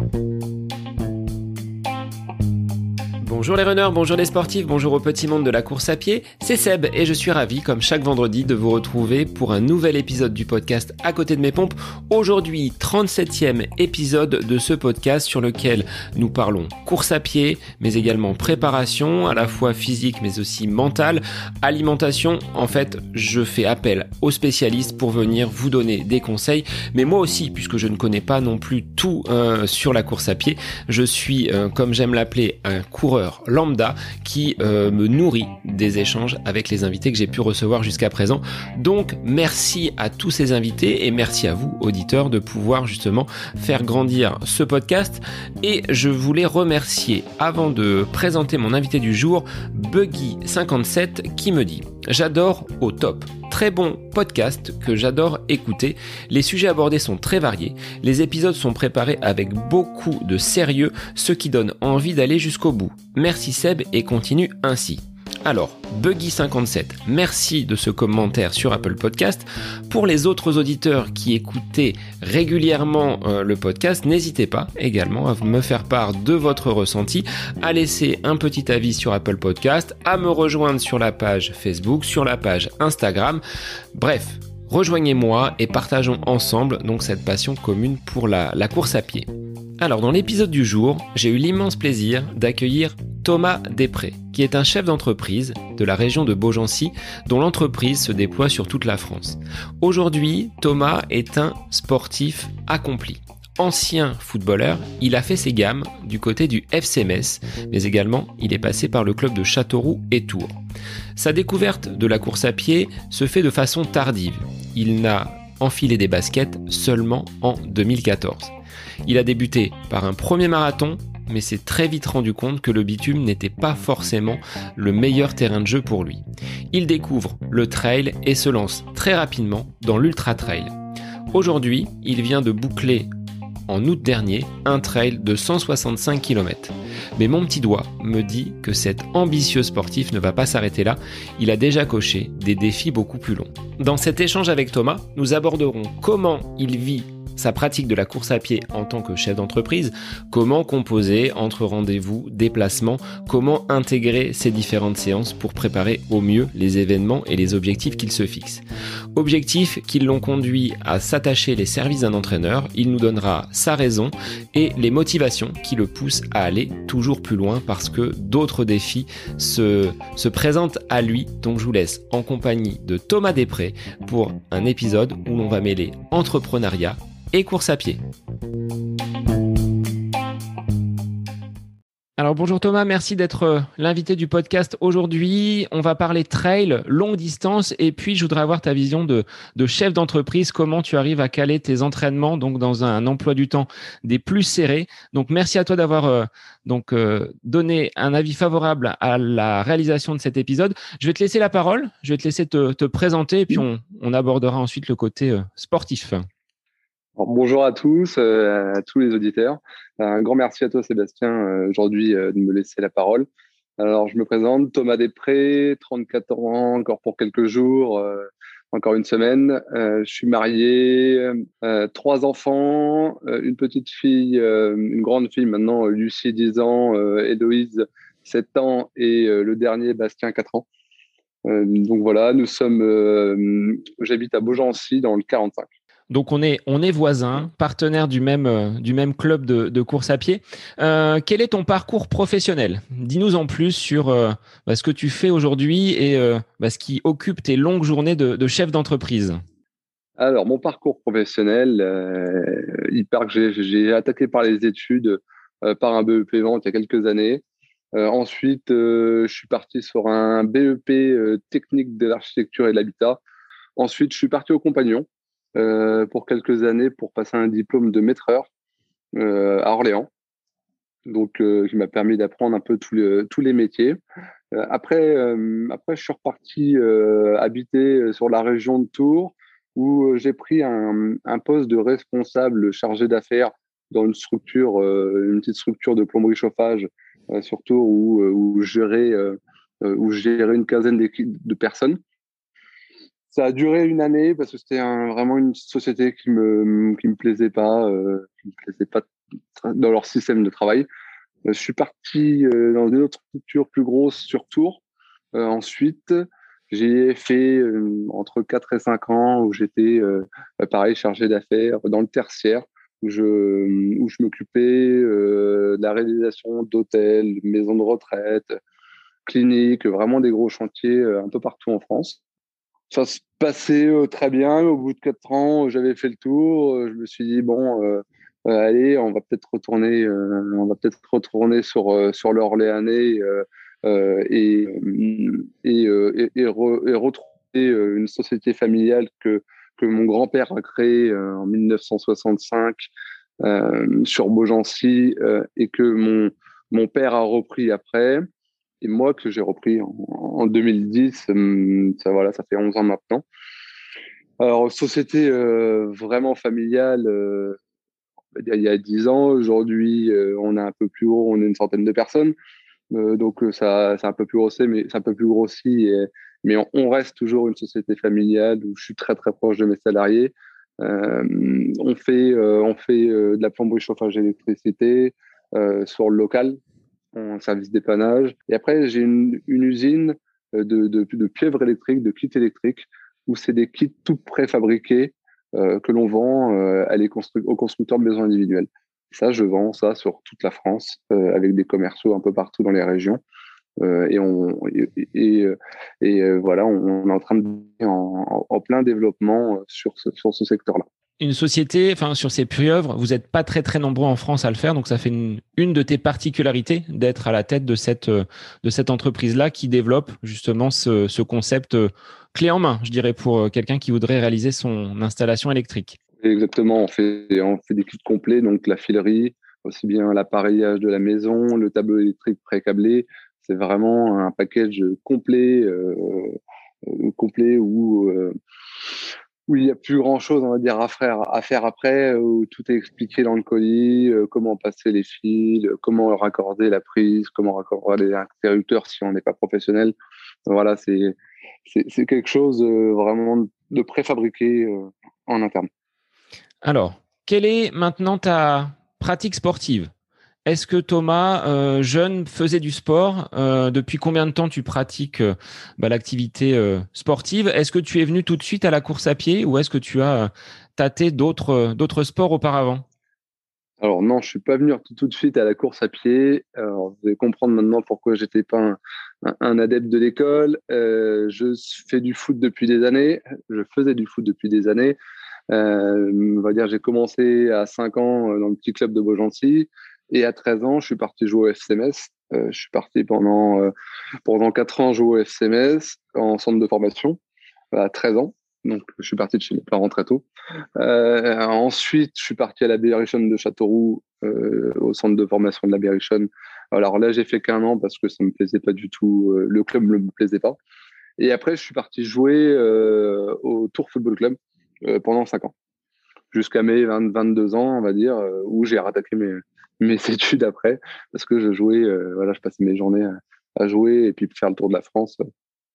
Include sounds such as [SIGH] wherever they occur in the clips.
Bye. Bonjour les runners, bonjour les sportifs, bonjour au petit monde de la course à pied, c'est Seb et je suis ravi comme chaque vendredi de vous retrouver pour un nouvel épisode du podcast à côté de mes pompes. Aujourd'hui 37e épisode de ce podcast sur lequel nous parlons course à pied mais également préparation à la fois physique mais aussi mentale, alimentation. En fait je fais appel aux spécialistes pour venir vous donner des conseils mais moi aussi puisque je ne connais pas non plus tout euh, sur la course à pied, je suis euh, comme j'aime l'appeler un coureur lambda qui euh, me nourrit des échanges avec les invités que j'ai pu recevoir jusqu'à présent. Donc merci à tous ces invités et merci à vous auditeurs de pouvoir justement faire grandir ce podcast et je voulais remercier avant de présenter mon invité du jour Buggy57 qui me dit J'adore au top très bon podcast que j'adore écouter. Les sujets abordés sont très variés, les épisodes sont préparés avec beaucoup de sérieux, ce qui donne envie d'aller jusqu'au bout. Merci Seb et continue ainsi. Alors, Buggy57, merci de ce commentaire sur Apple Podcast. Pour les autres auditeurs qui écoutaient régulièrement euh, le podcast, n'hésitez pas également à me faire part de votre ressenti, à laisser un petit avis sur Apple Podcast, à me rejoindre sur la page Facebook, sur la page Instagram. Bref, rejoignez-moi et partageons ensemble donc cette passion commune pour la, course à pied. Alors dans l'épisode du jour, j'ai eu l'immense plaisir d'accueillir Thomas Després, qui est un chef d'entreprise de la région de Beaugency, dont l'entreprise se déploie sur toute la France. Aujourd'hui, Thomas est un sportif accompli. Ancien footballeur, il a fait ses gammes du côté du FC mais également il est passé par le club de Châteauroux et Tours. Sa découverte de la course à pied se fait de façon tardive. Il n'a enfilé des baskets seulement en 2014. Il a débuté par un premier marathon mais s'est très vite rendu compte que le bitume n'était pas forcément le meilleur terrain de jeu pour lui. Il découvre le trail et se lance très rapidement dans l'ultra trail. Aujourd'hui, il vient de boucler en août dernier un trail de 165 km. Mais mon petit doigt me dit que cet ambitieux sportif ne va pas s'arrêter là, il a déjà coché des défis beaucoup plus longs. Dans cet échange avec Thomas, nous aborderons comment il vit sa pratique de la course à pied en tant que chef d'entreprise, comment composer entre rendez-vous, déplacements, comment intégrer ces différentes séances pour préparer au mieux les événements et les objectifs qu'il se fixe. Objectifs qui l'ont conduit à s'attacher les services d'un entraîneur, il nous donnera sa raison et les motivations qui le poussent à aller toujours plus loin parce que d'autres défis se, se présentent à lui. Donc je vous laisse en compagnie de Thomas Després pour un épisode où l'on va mêler entrepreneuriat et course à pied. Alors bonjour Thomas, merci d'être euh, l'invité du podcast aujourd'hui. On va parler trail, longue distance, et puis je voudrais avoir ta vision de, chef d'entreprise, comment tu arrives à caler tes entraînements donc dans un emploi du temps des plus serrés? Donc merci à toi d'avoir euh, donc euh, donné un avis favorable à la réalisation de cet épisode. Je vais te laisser la parole, je vais te laisser te, présenter, et puis on, on abordera ensuite le côté sportif bonjour à tous, euh, à tous les auditeurs. Un grand merci à toi, Sébastien, euh, aujourd'hui euh, de me laisser la parole. Alors, je me présente, Thomas Després, 34 ans, encore pour quelques jours, encore une semaine. je suis marié, trois enfants, une petite fille, une grande fille maintenant, Lucie, 10 ans, Héloïse, 7 ans, et le dernier, Bastien, 4 ans. donc voilà, nous sommes, j'habite à Beaugency, dans le 45. Donc on est, on est voisins, partenaires du même, euh, du même club de, course à pied. Euh, quel est ton parcours professionnel? Dis-nous en plus sur euh, bah, ce que tu fais aujourd'hui et bah, ce qui occupe tes longues journées de, chef d'entreprise. Alors mon parcours professionnel, il part que j'ai attaqué par les études par un BEP vente il y a quelques années. ensuite, je suis parti sur un BEP technique de l'architecture et de l'habitat. Ensuite, je suis parti au compagnon euh, pour quelques années pour passer un diplôme de maîtreur euh, à Orléans. Donc, euh, qui m'a permis d'apprendre un peu tous les, tous les métiers. après, après, je suis reparti habiter sur la région de Tours où j'ai pris un, un, poste de responsable chargé d'affaires dans une structure, une petite structure de plomberie chauffage sur Tours où, où, gérais, où gérais une quinzaine de personnes. Ça a duré une année parce que c'était vraiment une société qui me qui me plaisait pas, euh, qui me plaisait pas dans leur système de travail. je suis parti dans une autre structure plus grosse sur Tours. ensuite, j'ai fait entre 4 et 5 ans où j'étais, pareil, chargé d'affaires dans le tertiaire, où je, où je m'occupais de la réalisation d'hôtels, maisons de retraite, cliniques, vraiment des gros chantiers un peu partout en France ça se passait euh, très bien. Au bout de quatre ans, j'avais fait le tour. Euh, je me suis dit bon, euh, allez, on va peut-être retourner, on va peut-être retourner sur sur l'Orléanais et et, et, et, retrouver une société familiale que que mon grand-père a créée en 1965 sur Beaugency et que mon mon père a repris après et moi que j'ai repris en, 2010. Hum, ça, voilà, ça fait 11 ans maintenant. Alors, société euh, vraiment familiale, euh, il y a 10 ans. Aujourd'hui, euh, on est un peu plus haut, on est une centaine de personnes. donc, ça, c'est un peu plus grossi, mais c'est un peu plus grossi. mais on, reste toujours une société familiale où je suis très, très proche de mes salariés. on fait, on fait de la plomberie, chauffage, électricité sur le local en service dépannage. Et après, j'ai une, une, usine euh, de, de, de pieuvres électriques, de kits électriques, où c'est des kits tout préfabriqués euh, que l'on vend euh, à les aux constructeurs de maisons individuelles. Ça, je vends ça sur toute la France euh, avec des commerciaux un peu partout dans les régions. Euh, et, on, et, et, et voilà, on, est en train de en, en plein développement sur ce, sur ce secteur-là une société, enfin sur ces pieuvres, vous n'êtes pas très très nombreux en France à le faire, donc ça fait une, de tes particularités d'être à la tête de cette de cette entreprise là qui développe justement ce, ce concept euh, clé en main, je dirais pour euh, quelqu'un qui voudrait réaliser son installation électrique. Exactement, on fait on fait des kits complets, donc la filerie, aussi bien l'appareillage de la maison, le tableau électrique pré-câblé, c'est vraiment un package complet euh, euh complet où euh, où il n'y a plus grand chose, à faire, après, où tout est expliqué dans le colis, euh, comment passer les fils, comment raccorder la prise, comment raccorder les interrupteurs si on n'est pas professionnel. Voilà, c'est, quelque chose euh, vraiment de préfabriqué euh, en interne. Alors, quelle est maintenant ta pratique sportive? Est-ce que Thomas, euh, jeune, faisait du sport euh, Depuis combien de temps tu pratiques euh, bah, l'activité sportive? Est-ce que tu es venu tout de suite à la course à pied ou est-ce que tu as tâté d'autres sports auparavant? Alors non, je suis pas venu tout, de suite à la course à pied. Vous allez comprendre maintenant pourquoi j'étais pas un, adepte de l'école. je fais du foot depuis des années. Je faisais du foot depuis des années. va dire, j'ai commencé à 5 ans dans le petit club de Beaugency. Et à 13 ans, je suis parti jouer au FCMS. Euh, je suis parti pendant, euh, pendant 4 ans jouer au FCMS en centre de formation à 13 ans. Donc, je suis parti de chez mes parents très tôt. Euh, ensuite, je suis parti à la Berrichonne de Châteauroux, au centre de formation de la Berrichonne. Alors là, j'ai fait qu'un an parce que ça me plaisait pas du tout. Le club ne me plaisait pas. Et après, je suis parti jouer au Tour Football Club pendant 5 ans. Jusqu'à mes 20, 22 ans, on va dire, où j'ai rattaqué mes, mes [LAUGHS] études après parce que je jouais, euh, voilà, je passais mes journées à, jouer et puis faire le tour de la France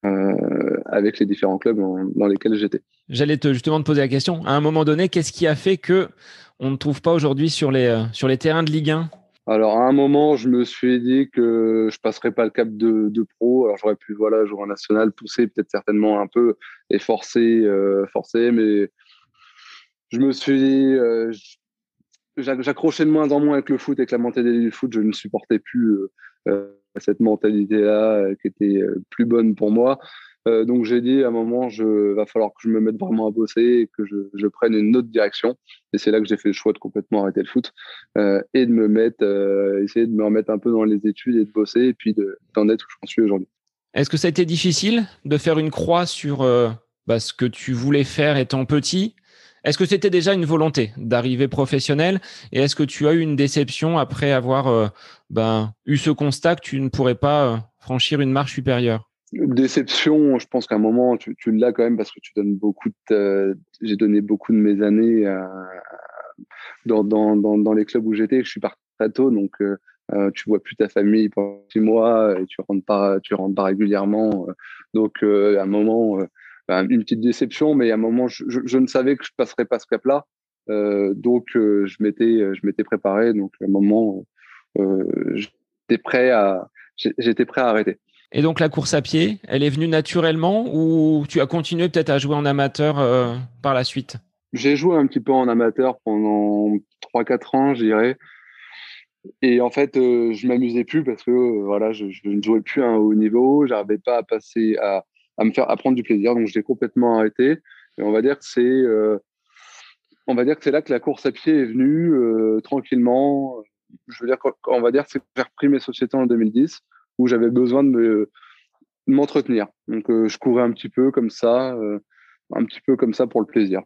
euh, avec les différents clubs dans, lesquels j'étais. J'allais te justement te poser la question. À un moment donné, qu'est-ce qui a fait que on ne trouve pas aujourd'hui sur les euh, sur les terrains de Ligue 1 alors, à un moment, je me suis dit que je passerais pas le cap de, de pro. Alors, j'aurais pu, voilà, jouer en national, pousser peut-être certainement un peu et forcer, forcer. Mais je me suis dit, j'accrochais de moins en moins avec le foot, avec la mentalité du foot. Je ne supportais plus euh, euh cette mentalité-là euh, qui était euh, plus bonne pour moi. donc j'ai dit à un moment, je va falloir que je me mette vraiment à bosser et que je, je prenne une autre direction. Et c'est là que j'ai fait le choix de complètement arrêter le foot et de me mettre, essayer de me remettre un peu dans les études et de bosser et puis d'en être où j'en suis aujourd'hui. Est-ce que ça a été difficile de faire une croix sur bah, ce que tu voulais faire étant petit est-ce que c'était déjà une volonté d'arriver professionnel et est-ce que tu as eu une déception après avoir euh, ben, eu ce constat que tu ne pourrais pas euh, franchir une marche supérieure? Déception, je pense qu'à un moment, tu, l'as quand même parce que tu donnes beaucoup. J'ai donné beaucoup de mes années dans, les clubs où j'étais. Je suis parti très tôt, donc euh, tu vois plus ta famille pendant six mois et tu rentres pas, tu rentres pas régulièrement. donc à un moment, une petite déception, mais à un moment, je, je, ne savais que je passerais pas ce cap-là. donc je m'étais je m'étais préparé. Donc à un moment, j'étais prêt à j'étais prêt à arrêter. Et donc la course à pied, elle est venue naturellement ou tu as continué peut-être à jouer en amateur par la suite? J'ai joué un petit peu en amateur pendant 3-4 ans, je dirais. Et en fait, euh, je m'amusais plus parce que euh, voilà, je, ne jouais plus à un haut niveau, j'arrivais pas à passer à, à me faire apprendre du plaisir, donc j'ai complètement arrêté. Et on va dire que c'est euh, on va dire que c'est là que la course à pied est venue tranquillement. Je veux dire, on va dire que c'est j'ai repris mes sociétés en 2010 où j'avais besoin de me m'entretenir. Donc je courais un petit peu comme ça, un petit peu comme ça pour le plaisir.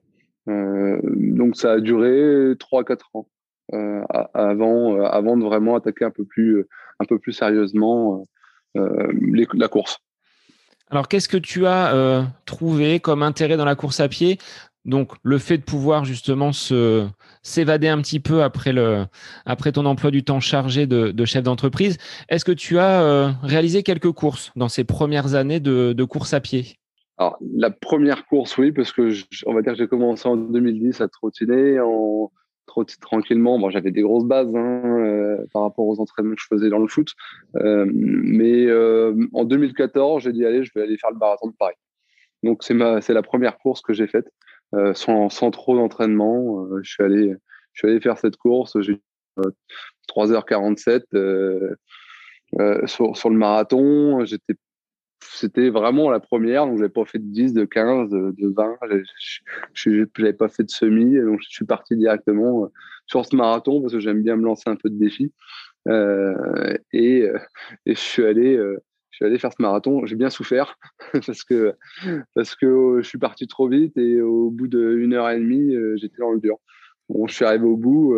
donc ça a duré 3-4 ans. Euh, avant, euh, avant de vraiment attaquer un peu plus, un peu plus sérieusement euh, la course. Alors, qu'est-ce que tu as trouvé comme intérêt dans la course à pied? Donc, le fait de pouvoir justement se s'évader un petit peu après ton emploi du temps chargé de, chef d'entreprise, est-ce que tu as réalisé quelques courses dans ces premières années de, course à pied? Alors, la première course, oui, parce que on va dire que j'ai commencé en 2010 à trottiner. En, tranquillement. J'avais des grosses bases hein, euh, par rapport aux entraînements que je faisais dans le foot. Euh, mais euh, en 2014, j'ai dit allez, je vais aller faire le marathon de Paris. Donc c'est ma, c'est la première course que j'ai faite sans, sans trop d'entraînement. je suis allé, je suis allé faire cette course. J'ai 3h47 sur, sur le marathon. J'étais c'était vraiment la première, donc j'avais pas fait de 10, de 15, de, 20, je n'avais pas fait de semi, donc je suis parti directement euh, sur ce marathon parce que j'aime bien me lancer un peu de défi. Euh, et, euh, et, je suis allé, je suis allé faire ce marathon. J'ai bien souffert [LAUGHS] parce que parce que je suis parti trop vite et au bout d'une heure et demie, j'étais dans le dur. Bon, je suis arrivé au bout,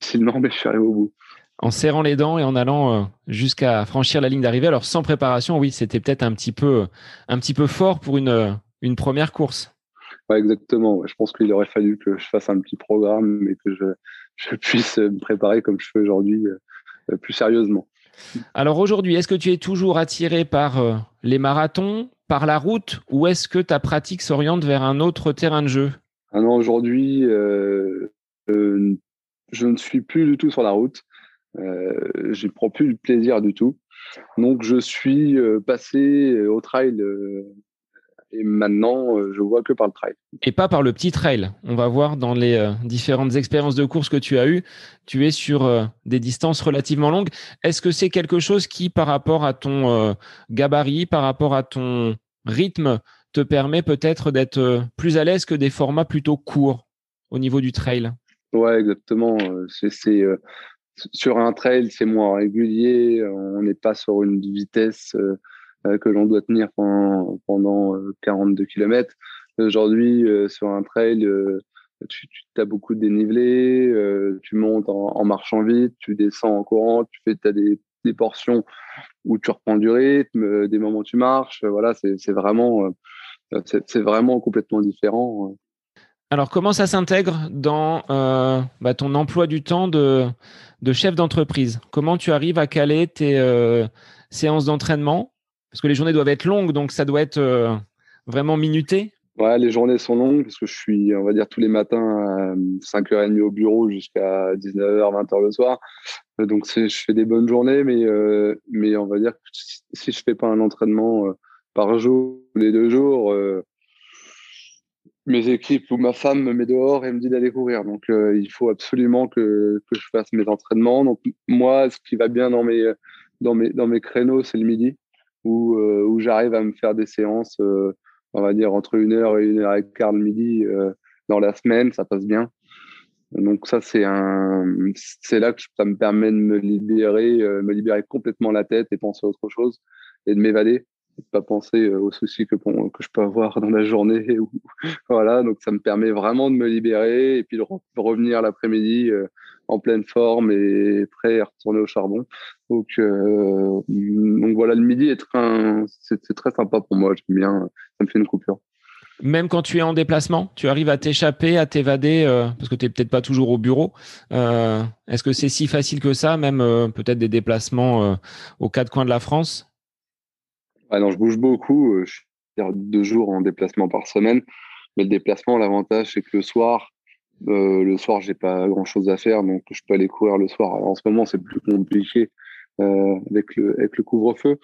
facilement, mais je suis arrivé au bout en serrant les dents et en allant euh, jusqu'à franchir la ligne d'arrivée. Alors sans préparation, oui, c'était peut-être un petit peu un petit peu fort pour une euh, une première course. Ouais, exactement. Je pense qu'il aurait fallu que je fasse un petit programme et que je, je puisse me préparer comme je fais aujourd'hui euh, plus sérieusement. Alors aujourd'hui, est-ce que tu es toujours attiré par les marathons, par la route, ou est-ce que ta pratique s'oriente vers un autre terrain de jeu? Ah non, aujourd'hui, je ne suis plus du tout sur la route. Euh, ne prends plus de plaisir du tout. Donc, je suis euh, passé au trail euh, et maintenant, je vois que par le trail. Et pas par le petit trail. On va voir dans les différentes expériences de course que tu as eues, tu es sur des distances relativement longues. Est-ce que c'est quelque chose qui, par rapport à ton gabarit, par rapport à ton rythme, te permet peut-être d'être plus à l'aise que des formats plutôt courts au niveau du trail? Ouais, exactement. C'est sur un trail, c'est moins régulier. On n'est pas sur une vitesse euh, euh, que l'on doit tenir pendant, pendant 42 euh, km. Aujourd'hui, sur un trail, tu, tu as beaucoup de dénivelé, tu montes en, marchant vite, tu descends en courant, tu fais as des, des portions où tu reprends du rythme, des moments où tu marches. Voilà, c'est vraiment, c'est vraiment complètement différent. Alors, comment ça s'intègre dans euh, bah, ton emploi du temps de, chef d'entreprise? Comment tu arrives à caler tes euh, séances d'entraînement? Parce que les journées doivent être longues, donc ça doit être euh, vraiment minuté. Ouais, les journées sont longues parce que je suis, on va dire, tous les matins à 5h30 au bureau jusqu'à 19h, 20h le soir. Donc, je fais des bonnes journées, mais, on va dire que si je fais pas un entraînement par jour, les deux jours, mes équipes ou ma femme me met dehors et me dit d'aller courir. Donc, euh, il faut absolument que, que, je fasse mes entraînements. Donc, moi, ce qui va bien dans mes, dans mes, dans mes créneaux, c'est le midi, où, euh, où j'arrive à me faire des séances, euh, on va dire, entre une heure et une heure et quart le midi dans la semaine. Ça passe bien. Donc, ça, c'est un, c'est là que ça me permet de me libérer, me libérer complètement la tête et penser à autre chose et de m'évader pas penser euh, aux soucis que, que je peux avoir dans la journée. [LAUGHS] Ou, voilà, donc ça me permet vraiment de me libérer et puis de revenir l'après-midi euh, en pleine forme et prêt à retourner au charbon. Donc, euh, donc voilà, le midi c'est, très sympa pour moi. J'aime bien, ça me fait une coupure. Même quand tu es en déplacement, tu arrives à t'échapper, à t'évader, parce que tu n'es peut-être pas toujours au bureau. est-ce que c'est si facile que ça, même peut-être des déplacements aux quatre coins de la France? Non, je bouge beaucoup. Euh, je suis deux jours en déplacement par semaine. Mais le déplacement, l'avantage, c'est que le soir, le soir, j'ai pas grand chose à faire, donc je peux aller courir le soir. en ce moment, c'est plus compliqué avec le, avec le couvre-feu.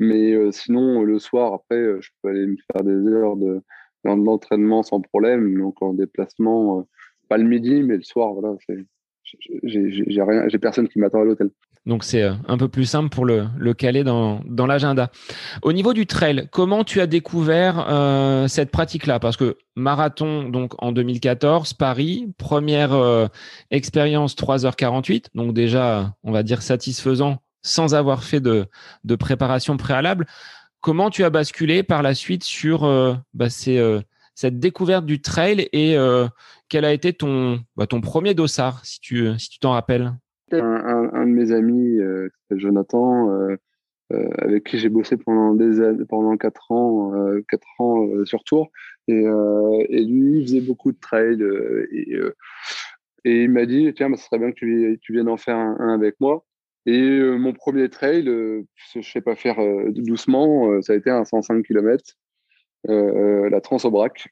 Mais sinon, le soir, après, je peux aller me faire des heures de, d'entraînement sans problème. Donc en déplacement, pas le midi, mais le soir, voilà, rien, j'ai personne qui m'attend à l'hôtel. Donc c'est euh, un peu plus simple pour le, le caler dans, l'agenda. Au niveau du trail, comment tu as découvert euh, cette pratique-là? Parce que marathon, donc en 2014, Paris, première euh, expérience 3h48, donc déjà, on va dire satisfaisant sans avoir fait de, préparation préalable. Comment tu as basculé par la suite sur bah, cette découverte du trail et quel a été ton, bah, ton premier dossard, si tu t'en rappelles? Un, de mes amis, euh, Jonathan, euh, euh, avec qui j'ai bossé pendant des quatre ans, euh, sur tour, et, lui il faisait beaucoup de trail et, il m'a dit tiens, bah, ce serait bien que tu, viennes en faire un, avec moi. Et mon premier trail, je sais pas faire doucement, ça a été un 105 km, la Transobrac.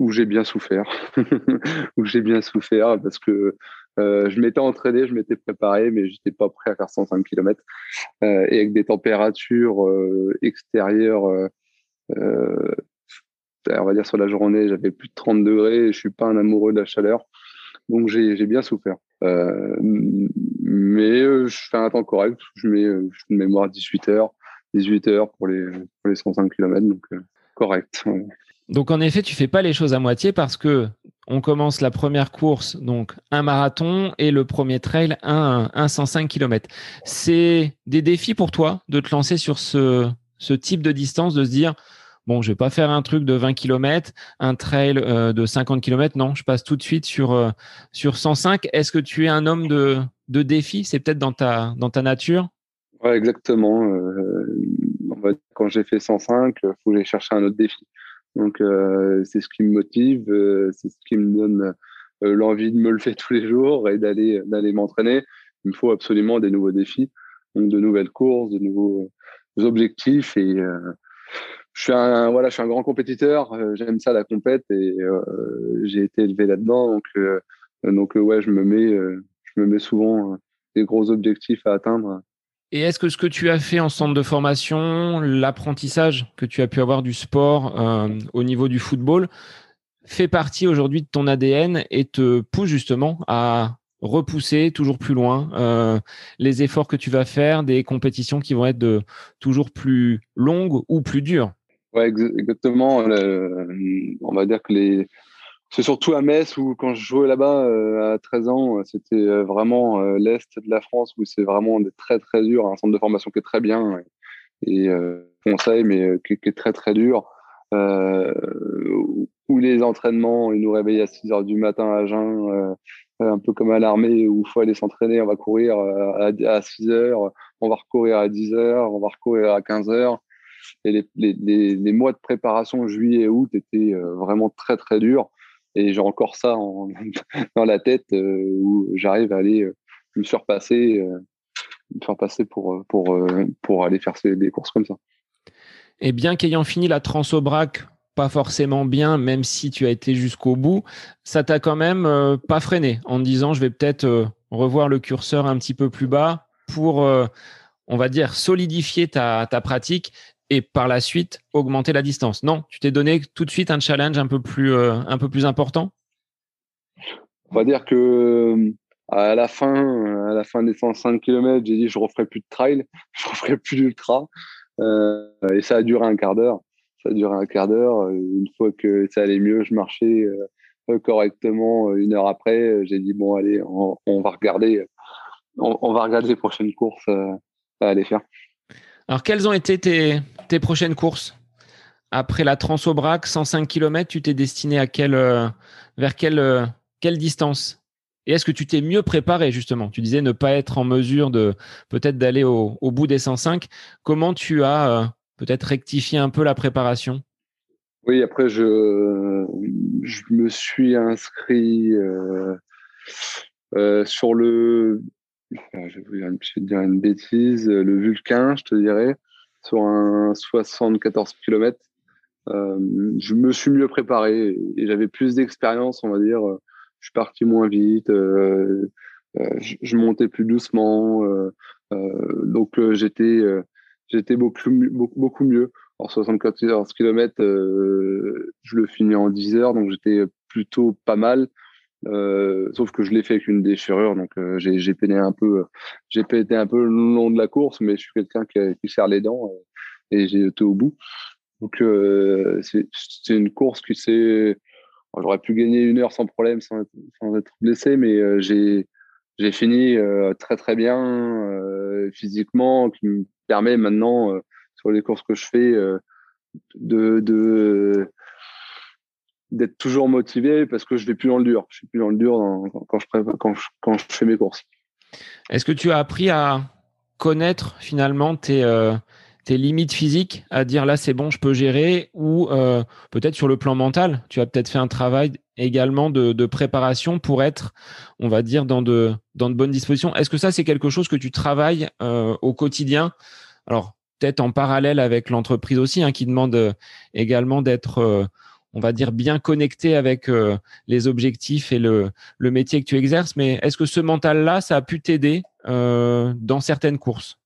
Où j'ai bien souffert, [LAUGHS] où j'ai bien souffert parce que euh, je m'étais entraîné, je m'étais préparé, mais j'étais pas prêt à faire 105 km euh, et avec des températures euh, extérieures. On va dire sur la journée, j'avais plus de 30 degrés. Et je suis pas un amoureux de la chaleur, donc j'ai bien souffert. mais je fais un temps correct. Je mets une mémoire 18 heures, 18 heures pour les pour les 105 km, donc correct. Donc en effet, tu fais pas les choses à moitié parce que on commence la première course, donc un marathon, et le premier trail, un, un 105 km. C'est des défis pour toi de te lancer sur ce, type de distance, de se dire, bon, je vais pas faire un truc de 20 km, un trail euh, de 50 km, non, je passe tout de suite sur, euh, sur 105. Est-ce que tu es un homme de, de défi C'est peut-être dans ta, nature? Ouais, exactement. Euh, quand j'ai fait 105, il faut aller chercher un autre défi. Donc, euh, c'est ce qui me motive, euh, c'est ce qui me donne euh, l'envie de me lever tous les jours et d'aller d'aller m'entraîner. Il me faut absolument des nouveaux défis, donc de nouvelles courses, de nouveaux objectifs. Et je suis un voilà, je suis un grand compétiteur. J'aime ça la compète et j'ai été élevé là-dedans. Donc, donc ouais, je me mets, je me mets souvent des gros objectifs à atteindre et est-ce que ce que tu as fait en centre de formation, l'apprentissage que tu as pu avoir du sport euh, au niveau du football, fait partie aujourd'hui de ton ADN et te pousse justement à repousser toujours plus loin euh, les efforts que tu vas faire, des compétitions qui vont être toujours plus longues ou plus dures? Ouais, exactement. on va dire que les, c'est surtout à Metz où quand je jouais là-bas euh, à 13 ans, euh, c'était euh, vraiment l'est de la France où c'est vraiment très très dur, un centre de formation qui est très bien et, conseil mais qui, est très très dur. où les entraînements, ils nous réveillent à 6 heures du matin à jeun, un peu comme à l'armée où il faut aller s'entraîner, on va courir à, 6 heures, on va recourir à 10 heures, on va recourir à 15 heures. Et les, les, les mois de préparation juillet et août étaient vraiment très très durs. Et j'ai encore ça [LAUGHS] dans la tête euh, où j'arrive à aller euh, me surpasser, euh, me faire passer pour, pour, pour aller faire des courses comme ça. Et bien qu'ayant fini la Transobrac pas forcément bien, même si tu as été jusqu'au bout, ça t'a quand même pas freiné en disant je vais peut-être revoir le curseur un petit peu plus bas pour, on va dire, solidifier ta, ta pratique et par la suite augmenter la distance. Non, tu t'es donné tout de suite un challenge un peu plus, euh, un peu plus important? On va dire que euh, à la fin, à la fin des 105 km, j'ai dit je referai plus de trail, [LAUGHS] je referai plus d'ultra. Euh, et ça a duré un quart d'heure. Ça a duré un quart d'heure. Une fois que ça allait mieux, je marchais correctement. Une heure après, j'ai dit bon allez, on, va regarder, on, va regarder les prochaines courses à aller faire. Alors, quelles ont été tes, tes prochaines courses? Après la Transobrac, 105 km, tu t'es destiné à quelle, euh, vers quelle, euh, quelle distance? Et est-ce que tu t'es mieux préparé, justement? Tu disais ne pas être en mesure de peut-être d'aller au, au, bout des 105. Comment tu as euh, peut-être rectifié un peu la préparation? Oui, après, je, je me suis inscrit sur le je vais dire une bêtise, le Vulcain, je te dirais, sur un 74 km. je me suis mieux préparé et j'avais plus d'expérience, on va dire. Je suis parti moins vite, je, montais plus doucement, donc j'étais beaucoup, beaucoup, beaucoup mieux. En 74 km, je le finis en 10 heures, donc j'étais plutôt pas mal. Euh, sauf que je l'ai fait avec une déchirure, donc euh, j'ai peiné un peu, j'ai pété un peu le long de la course, mais je suis quelqu'un qui, qui, serre les dents euh, et j'ai été au bout. Donc c'est une course qui s'est, j'aurais pu gagner une heure sans problème, sans être, sans être blessé, mais j'ai j'ai fini très très bien physiquement, qui me permet maintenant sur les courses que je fais de, de d'être toujours motivé parce que je vais plus dans le dur. Je suis plus dans le dur quand, je, fais mes courses. Est-ce que tu as appris à connaître finalement tes, euh, tes limites physiques, à dire là c'est bon, je peux gérer, ou euh, peut-être sur le plan mental, tu as peut-être fait un travail également de, préparation pour être, on va dire, dans de, dans de bonnes dispositions? Est-ce que ça c'est quelque chose que tu travailles euh, au quotidien? Alors peut-être en parallèle avec l'entreprise aussi, hein, qui demande également d'être on va dire, bien connecté avec euh, les objectifs et le, métier que tu exerces. Mais est-ce que ce mental-là, ça a pu t'aider euh, dans certaines courses?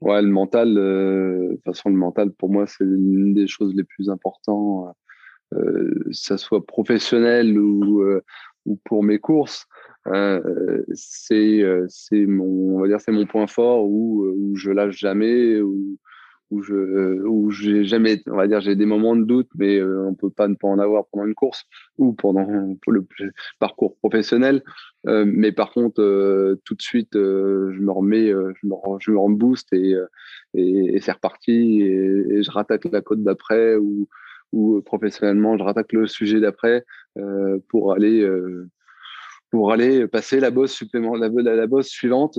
Ouais, le mental, euh, de toute façon, le mental, pour moi, c'est une des choses les plus importantes, que ça soit professionnel ou, ou pour mes courses. c'est mon on va dire c'est mon point fort où, je lâche jamais où je où j'ai jamais on va dire j'ai des moments de doute mais euh, on peut pas ne pas en avoir pendant une course ou pendant le parcours professionnel. Euh, mais par contre euh, tout de suite je me remets je me je me rebooste et c'est reparti et, je rattaque la côte d'après ou professionnellement je rattaque le sujet d'après pour aller pour aller passer la bosse supplément la bosse suivante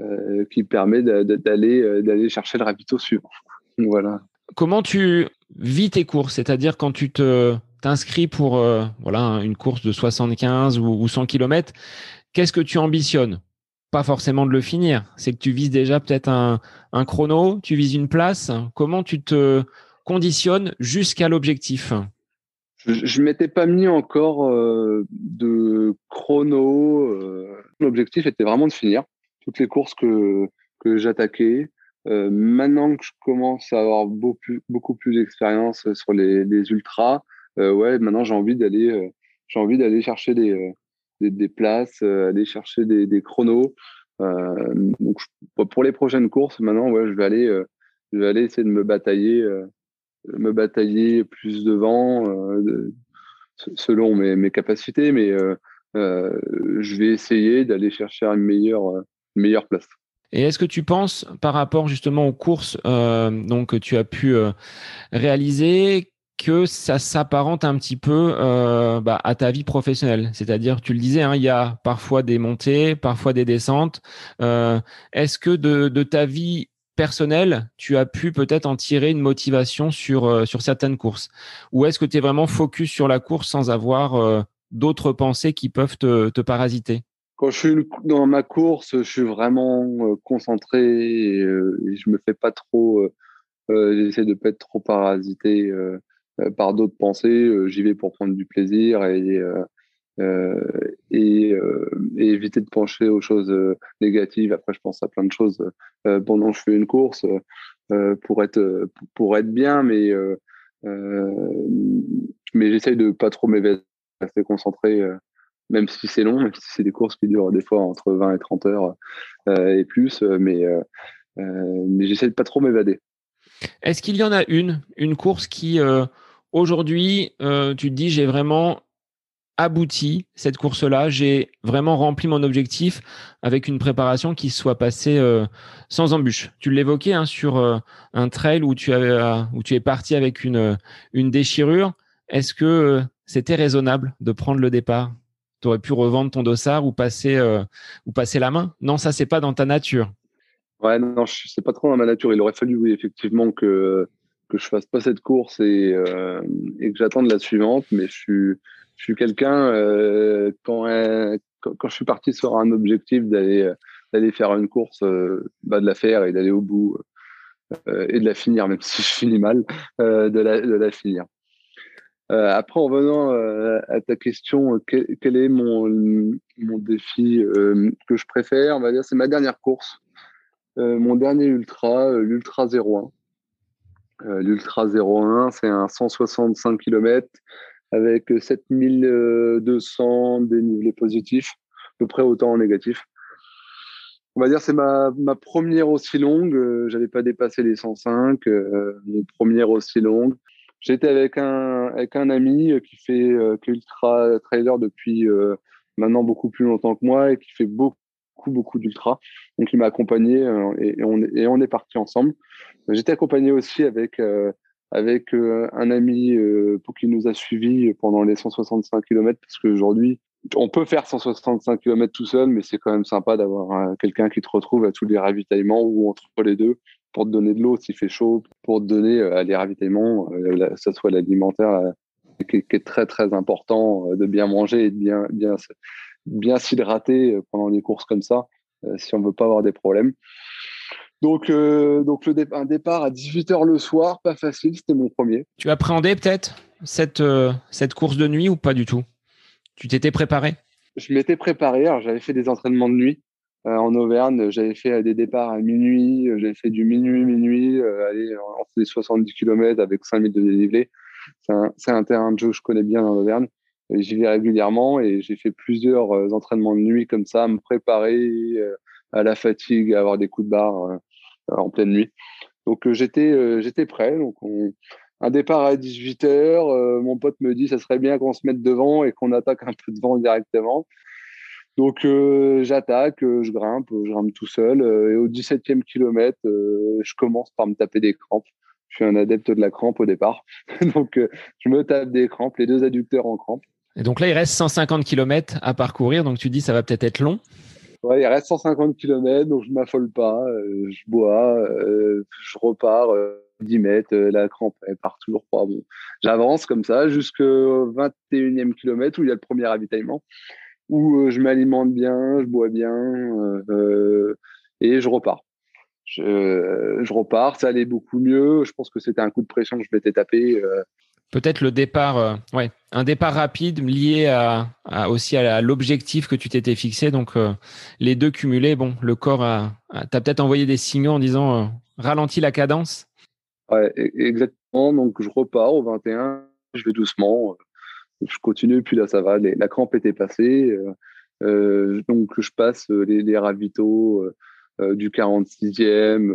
euh, qui permet d'aller euh, d'aller chercher le ravito suivant. voilà. Comment tu vis tes courses? C'est-à-dire quand tu te t'inscris pour euh, voilà une course de 75 ou, 100 km, qu'est-ce que tu ambitionnes? Pas forcément de le finir, c'est que tu vises déjà peut-être un, un chrono, tu vises une place. Comment tu te conditionnes jusqu'à l'objectif? Je ne m'étais pas mis encore de chrono. L'objectif était vraiment de finir toutes les courses que, que j'attaquais. Euh, maintenant que je commence à avoir beaucoup beaucoup plus d'expérience sur les, les ultras, euh, ouais, maintenant j'ai envie d'aller, euh, j'ai envie d'aller chercher des, euh, des, des, places, euh, aller chercher des, des chronos. donc pour les prochaines courses, maintenant, ouais, je vais aller, je vais aller essayer de me batailler, me batailler plus devant, de, selon mes, mes capacités, mais je vais essayer d'aller chercher une meilleure meilleure place. Et est-ce que tu penses, par rapport justement aux courses euh, donc, que tu as pu euh, réaliser, que ça s'apparente un petit peu euh, bah, à ta vie professionnelle? C'est-à-dire, tu le disais, hein, il y a parfois des montées, parfois des descentes. est-ce que de, ta vie personnelle, tu as pu peut-être en tirer une motivation sur, sur certaines courses? Ou est-ce que tu es vraiment focus sur la course sans avoir d'autres pensées qui peuvent te parasiter? Quand je suis dans ma course, je suis vraiment euh, concentré et, euh, et, je me fais pas trop, euh, j'essaie de pas être trop parasité par d'autres pensées. J'y vais pour prendre du plaisir et, éviter de pencher aux choses négatives. Après, je pense à plein de choses pendant que je fais une course pour être pour être bien, mais mais j'essaie de pas trop m'évader, rester concentré même si c'est long, même si c'est des courses qui durent des fois entre 20 et 30 heures euh, et plus, euh, mais, euh, mais j'essaie de pas trop m'évader. Est-ce qu'il y en a une, une course qui aujourd'hui, tu te dis j'ai vraiment abouti cette course-là, j'ai vraiment rempli mon objectif avec une préparation qui soit passée sans embûche? Tu l'évoquais hein, sur un trail où tu, où tu es parti avec une, une déchirure. Est-ce que c'était raisonnable de prendre le départ? Tu aurais pu revendre ton dossard ou passer, euh, ou passer la main. Non, ça, c'est pas dans ta nature. Ouais, non, c'est pas trop dans ma nature. Il aurait fallu, oui, effectivement, que, que je fasse pas cette course et, euh, et que j'attende la suivante. Mais je suis, je suis quelqu'un, euh, quand, quand, je suis parti sur un objectif d'aller d'aller faire une course, bah, de la faire et d'aller au bout. et de la finir, même [LAUGHS] si je finis mal, de la, de, la, finir. Après, en venant à ta question, quel, est mon, mon défi que je préfère On va dire, c'est ma dernière course, mon dernier ultra, l'Ultra 01. L'Ultra 01, c'est un 165 km avec 7200 dénivelés positifs, à peu près autant en négatif. On va dire c'est ma, ma première aussi longue. Euh, j'avais pas dépassé les 105. Euh, mon première aussi longue. J'étais avec un avec un ami qui fait euh, qui est ultra trailer depuis euh, maintenant beaucoup plus longtemps que moi et qui fait beaucoup beaucoup d'ultra. Donc il m'a accompagné et, et, on et on est parti ensemble. J'étais accompagné aussi avec avec euh, un ami euh, pour qui nous a suivis pendant les 165 km parce qu'aujourd'hui on peut faire 165 km tout seul, mais c'est quand même sympa d'avoir euh, quelqu'un qui te retrouve à tous les ravitaillements ou entre les deux pour te donner de l'eau s'il fait chaud, pour te donner euh, les ravitaillements, que ce soit l'alimentaire qui, est très très important de bien manger et de bien bien bien s'hydrater pendant les courses comme ça si on veut pas avoir des problèmes. Donc, euh, donc le un départ à 18h le soir, pas facile, c'était mon premier. Tu appréhendais peut-être cette, euh, cette course de nuit ou pas du tout? Tu t'étais préparé? Je m'étais préparé, j'avais fait des entraînements de nuit euh, en Auvergne, j'avais fait des départs à minuit, j'avais fait du minuit, minuit, aller en faisait 70 km avec 5000 de dénivelé. C'est un, terrain de jeu que je connais bien en Auvergne. J'y vais régulièrement et j'ai fait plusieurs entraînements de nuit comme ça, me préparer à la fatigue, à avoir des coups de barre euh, en pleine nuit. Donc euh, j'étais euh, j'étais prêt. Donc un départ à 18h, mon pote me dit ça serait bien qu'on se mette devant et qu'on attaque un peu devant directement. Donc j'attaque, je grimpe, je grimpe tout seul et au 17e kilomètre, je commence par me taper des crampes. Je suis un adepte de la crampe au départ. [LAUGHS] donc je me tape des crampes, les deux adducteurs en crampes. Et donc là, il reste 150 km à parcourir, donc tu dis ça va peut-être être long ouais, il reste 150 km, donc je m'affole pas. Euh, je bois, euh, je repars 10 euh, mètres. la crampe, elle part toujours pas. Bon, j'avance comme ça jusqu'au 21e kilomètre où il y a le premier ravitaillement, où je m'alimente bien, je bois bien et je repars. Je, je, repars, ça allait beaucoup mieux. Je pense que c'était un coup de pression que je m'étais tapé peut-être le départ, euh, ouais, un départ rapide lié à, aussi à l'objectif que tu t'étais fixé. Donc euh, les deux cumulés, bon, le corps a, t'as peut-être envoyé des signaux en disant euh, ralentis la cadence. Ouais, e-, exactement. Donc je repars au 21, je vais doucement, je continue, puis là ça va. la crampe était passée, donc je passe les, les ravitaux du 46e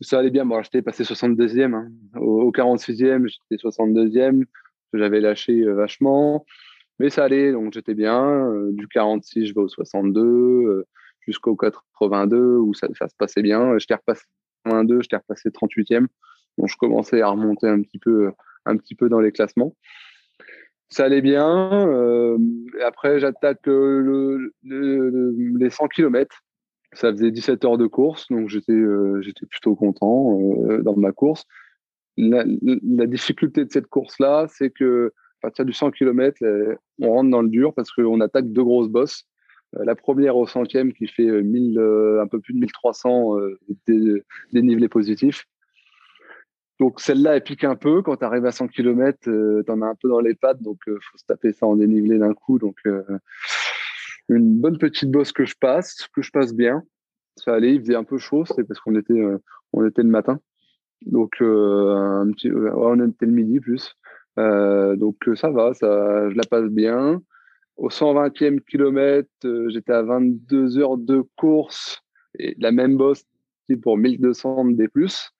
ça allait bien. J'étais passé 62e. Hein. Au, 46e, j'étais 62e. J'avais lâché euh, vachement. Mais ça allait, donc j'étais bien. Euh, du 46, je vais au 62, euh, jusqu'au 82, où ça, ça, se passait bien. Je t'ai repassé 82, je t'ai repassé 38e. Donc je commençais à remonter un petit peu, un petit peu dans les classements. Ça allait bien. après, j'attaque le, les 100 km ça faisait 17 heures de course, donc j'étais euh, plutôt content euh, dans ma course. La, difficulté de cette course-là, c'est que partir du 100 km, on rentre dans le dur parce qu'on attaque deux grosses bosses. Euh, la première au centième qui fait 1000, un peu plus de 1300 dé, dénivelés positifs. Donc celle-là, elle pique un peu. Quand tu arrives à 100 km, tu en as un peu dans les pattes, donc il faut se taper ça en dénivelé d'un coup. Donc une bonne petite bosse que je passe, que je passe bien. Ça allait, il faisait un peu chaud, c'est parce qu'on était, euh, on était le matin. Donc, euh, un petit, on était le midi plus. Euh, donc, ça va, ça, je la passe bien. Au 120e kilomètre, j'étais à 22 heures de course et la même bosse pour 1200 des plus,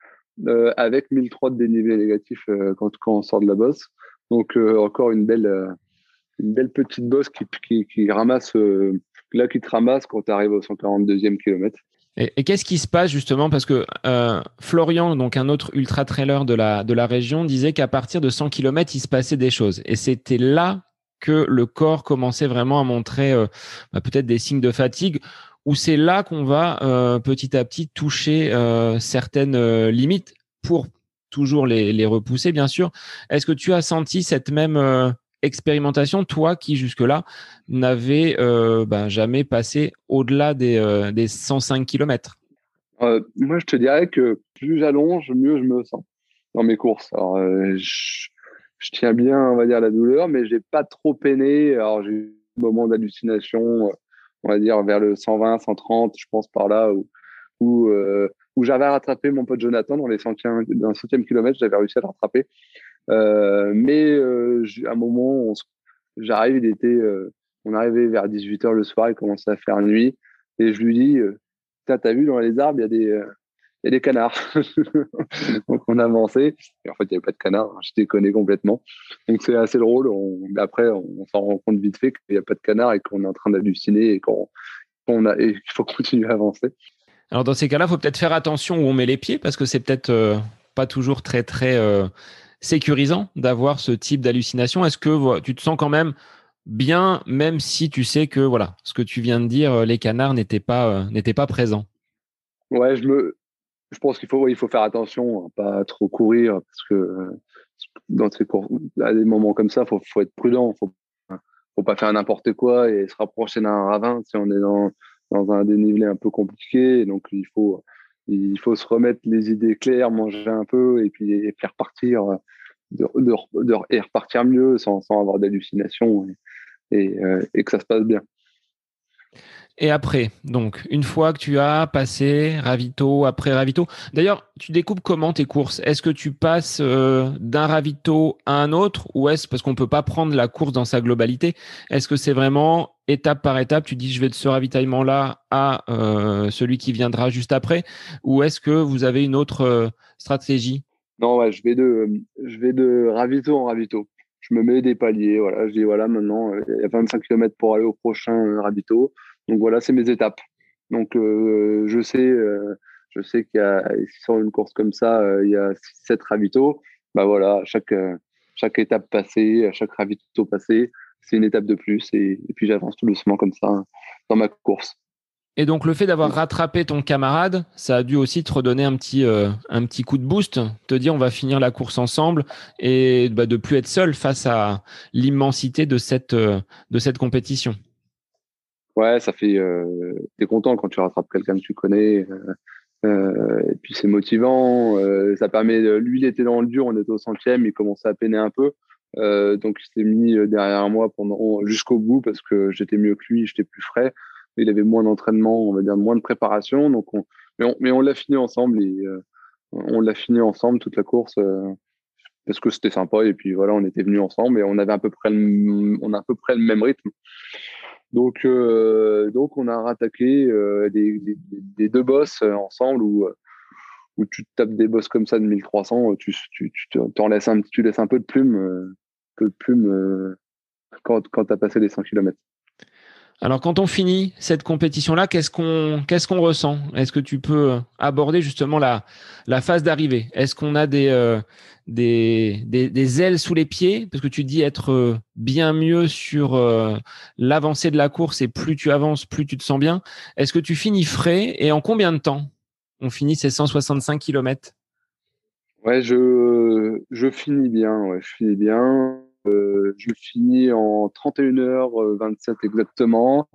avec 1003 de dénivelé négatif quand, quand on sort de la bosse. Donc, encore une belle, petite bosse qui, ramasse, euh, là, qui te ramasse quand tu arrives au 142e kilomètre. Et, qu'est-ce qui se passe justement? Parce que euh, Florian, donc un autre ultra trailer de la, région, disait qu'à partir de 100 km, il se passait des choses. Et c'était là que le corps commençait vraiment à montrer euh, bah, peut-être des signes de fatigue, ou c'est là qu'on va petit à petit toucher certaines limites pour toujours les, repousser, bien sûr. Est-ce que tu as senti cette même expérimentation, toi qui jusque-là n'avais euh, ben, jamais passé au-delà des, 105 euh, km Moi, je te dirais que plus j'allonge, mieux je me sens dans mes courses. Alors, je, tiens bien, on va dire, la douleur, mais j'ai pas trop peiné. Alors, j'ai eu un moment d'hallucination, on va dire, vers le 120, 130, je pense par là, où, où, où j'avais rattrapé mon pote Jonathan dans les centièmes, dans centième kilomètre, j'avais réussi à le rattraper. Euh, mais euh, à un moment, j'arrive, il était, euh, on arrivait vers 18h le soir, il commençait à faire nuit, et je lui dis, t'as vu dans les arbres, il y a des, il y a des canards. [LAUGHS] donc on avançait. Et en fait, il n'y avait pas de canards. Je déconné complètement. Donc c'est assez drôle. après, on, s'en rend compte vite fait qu'il n'y a pas de canards et qu'on est en train d'halluciner et qu'on a qu'il faut continuer à avancer. Alors dans ces cas-là, il faut peut-être faire attention où on met les pieds parce que c'est peut-être pas toujours très très sécurisant d'avoir ce type d'hallucination. Est-ce que tu te sens quand même bien, même si tu sais que voilà, ce que tu viens de dire, euh, les canards n'étaient pas euh, n'étaient pas présents? Ouais, je me, je pense qu'il faut il faut faire attention, à pas trop courir parce que euh, dans ces à des moments comme ça, faut faut être prudent, faut faut pas faire n'importe quoi et se rapprocher d'un ravin si on est dans dans un dénivelé un peu compliqué. Donc il faut il faut se remettre les idées claires, manger un peu et puis, et repartir, de, de, et repartir mieux sans, sans avoir d'hallucinations et, euh, et, que ça se passe bien. Et après, donc, une fois que tu as passé ravito après ravito, d'ailleurs, tu découpes comment tes courses? Est-ce que tu passes euh, d'un ravito à un autre ou est-ce parce qu'on peut pas prendre la course dans sa globalité Est-ce que c'est vraiment étape par étape Tu dis je vais de ce ravitaillement-là à euh, celui qui viendra juste après ou est-ce que vous avez une autre euh, stratégie? Non, ouais, je vais de je vais de ravito en ravito. Je me mets des paliers, voilà. Je dis voilà, maintenant il y a 25 km pour aller au prochain ravito donc voilà, c'est mes étapes. Donc euh, je sais, euh, je sais qu'il y a sur une course comme ça, euh, il y a 7 ravitaux. Bah voilà, chaque chaque étape passée, chaque ravito passé, c'est une étape de plus et, puis j'avance tout doucement comme ça dans ma course. Et donc le fait d'avoir rattrapé ton camarade, ça a dû aussi te redonner un petit, un petit coup de boost, te dire on va finir la course ensemble et bah, de plus être seul face à l'immensité de cette, de cette compétition ouais, ça fait. Euh, T'es content quand tu rattrapes quelqu'un que tu connais. Euh, euh, et puis c'est motivant. Euh, ça permet. Lui, il était dans le dur. On était au centième. Il commençait à peiner un peu. Donc il s'est mis derrière moi pendant jusqu'au bout parce que j'étais mieux que lui. J'étais plus frais. Il avait moins d'entraînement, on va dire moins de préparation. Donc on, mais on, l'a fini ensemble. Et, on l'a fini ensemble toute la course parce que c'était sympa et puis voilà on était venus ensemble et on avait à peu près on a à peu près le même rythme donc, euh, donc on a rattaqué euh, des, des, deux boss euh, ensemble où, où tu tapes des boss comme ça de 1300, tu, tu, tu, en laisses un, tu laisses un peu de plume, peu de plume quand, quand tu as passé les 100 km. Alors, quand on finit cette compétition-là, qu'est-ce qu'on qu'est-ce qu'on ressent? Est-ce que tu peux aborder justement la la phase d'arrivée? Est-ce qu'on a des, euh, des, des, des ailes sous les pieds? Parce que tu dis être euh, bien mieux sur euh, l'avancée de la course et plus tu avances, plus tu te sens bien. Est-ce que tu finis frais et en combien de temps on finit ces 165 km Ouais, je je finis bien. Ouais, je finis bien. Euh, je finis en 31h27 exactement.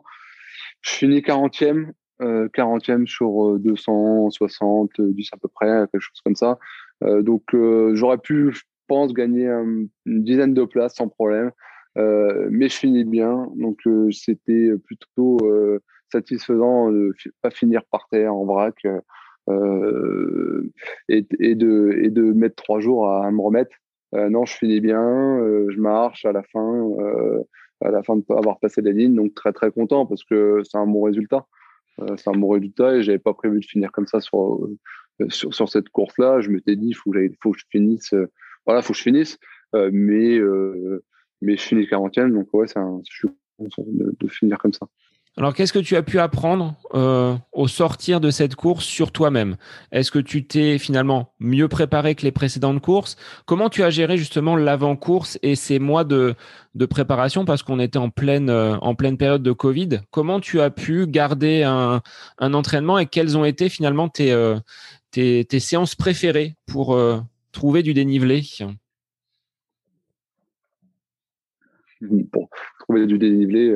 Je finis 40e, 40e sur 260, 10 à peu près, quelque chose comme ça. Euh, donc euh, j'aurais pu, je pense, gagner une dizaine de places sans problème. mais je finis bien, donc c'était plutôt satisfaisant de pas finir par terre en vrac et de mettre trois jours à me remettre. Euh, non, je finis bien, euh, je marche à la fin, euh, à la fin de avoir passé la ligne, donc très très content parce que c'est un bon résultat. c'est un bon résultat et j'avais pas prévu de finir comme ça sur sur, cette course-là. Je m'étais dit, il faut, que je finisse, voilà, faut que je finisse, mais mais je finis 40e, donc ouais, c'est je suis content de finir comme ça. Alors, qu'est-ce que tu as pu apprendre euh, au sortir de cette course sur toi-même? Est-ce que tu t'es finalement mieux préparé que les précédentes courses? Comment tu as géré justement l'avant-course et ces mois de, préparation? Parce qu'on était en pleine, euh, en pleine période de Covid. Comment tu as pu garder un, entraînement et quelles ont été finalement tes, euh, séances préférées pour trouver du dénivelé? Pour trouver du dénivelé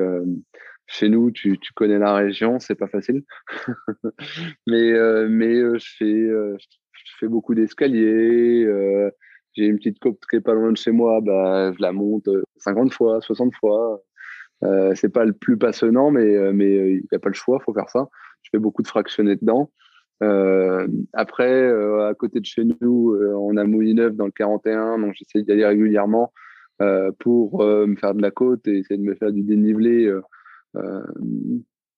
chez nous, tu, tu connais la région, c'est pas facile. [LAUGHS] mais euh, mais euh, je, fais, je fais beaucoup d'escaliers. j'ai une petite côte qui est pas loin de chez moi, bah, je la monte 50 fois, 60 fois. Euh, c'est pas le plus passionnant, mais mais il n'y a pas le choix, faut faire ça. Je fais beaucoup de fractionnés dedans. Euh, après, à côté de chez nous, on a Moulineuf dans le 41, donc j'essaie d'y aller régulièrement. Euh, pour euh, me faire de la côte et essayer de me faire du dénivelé euh,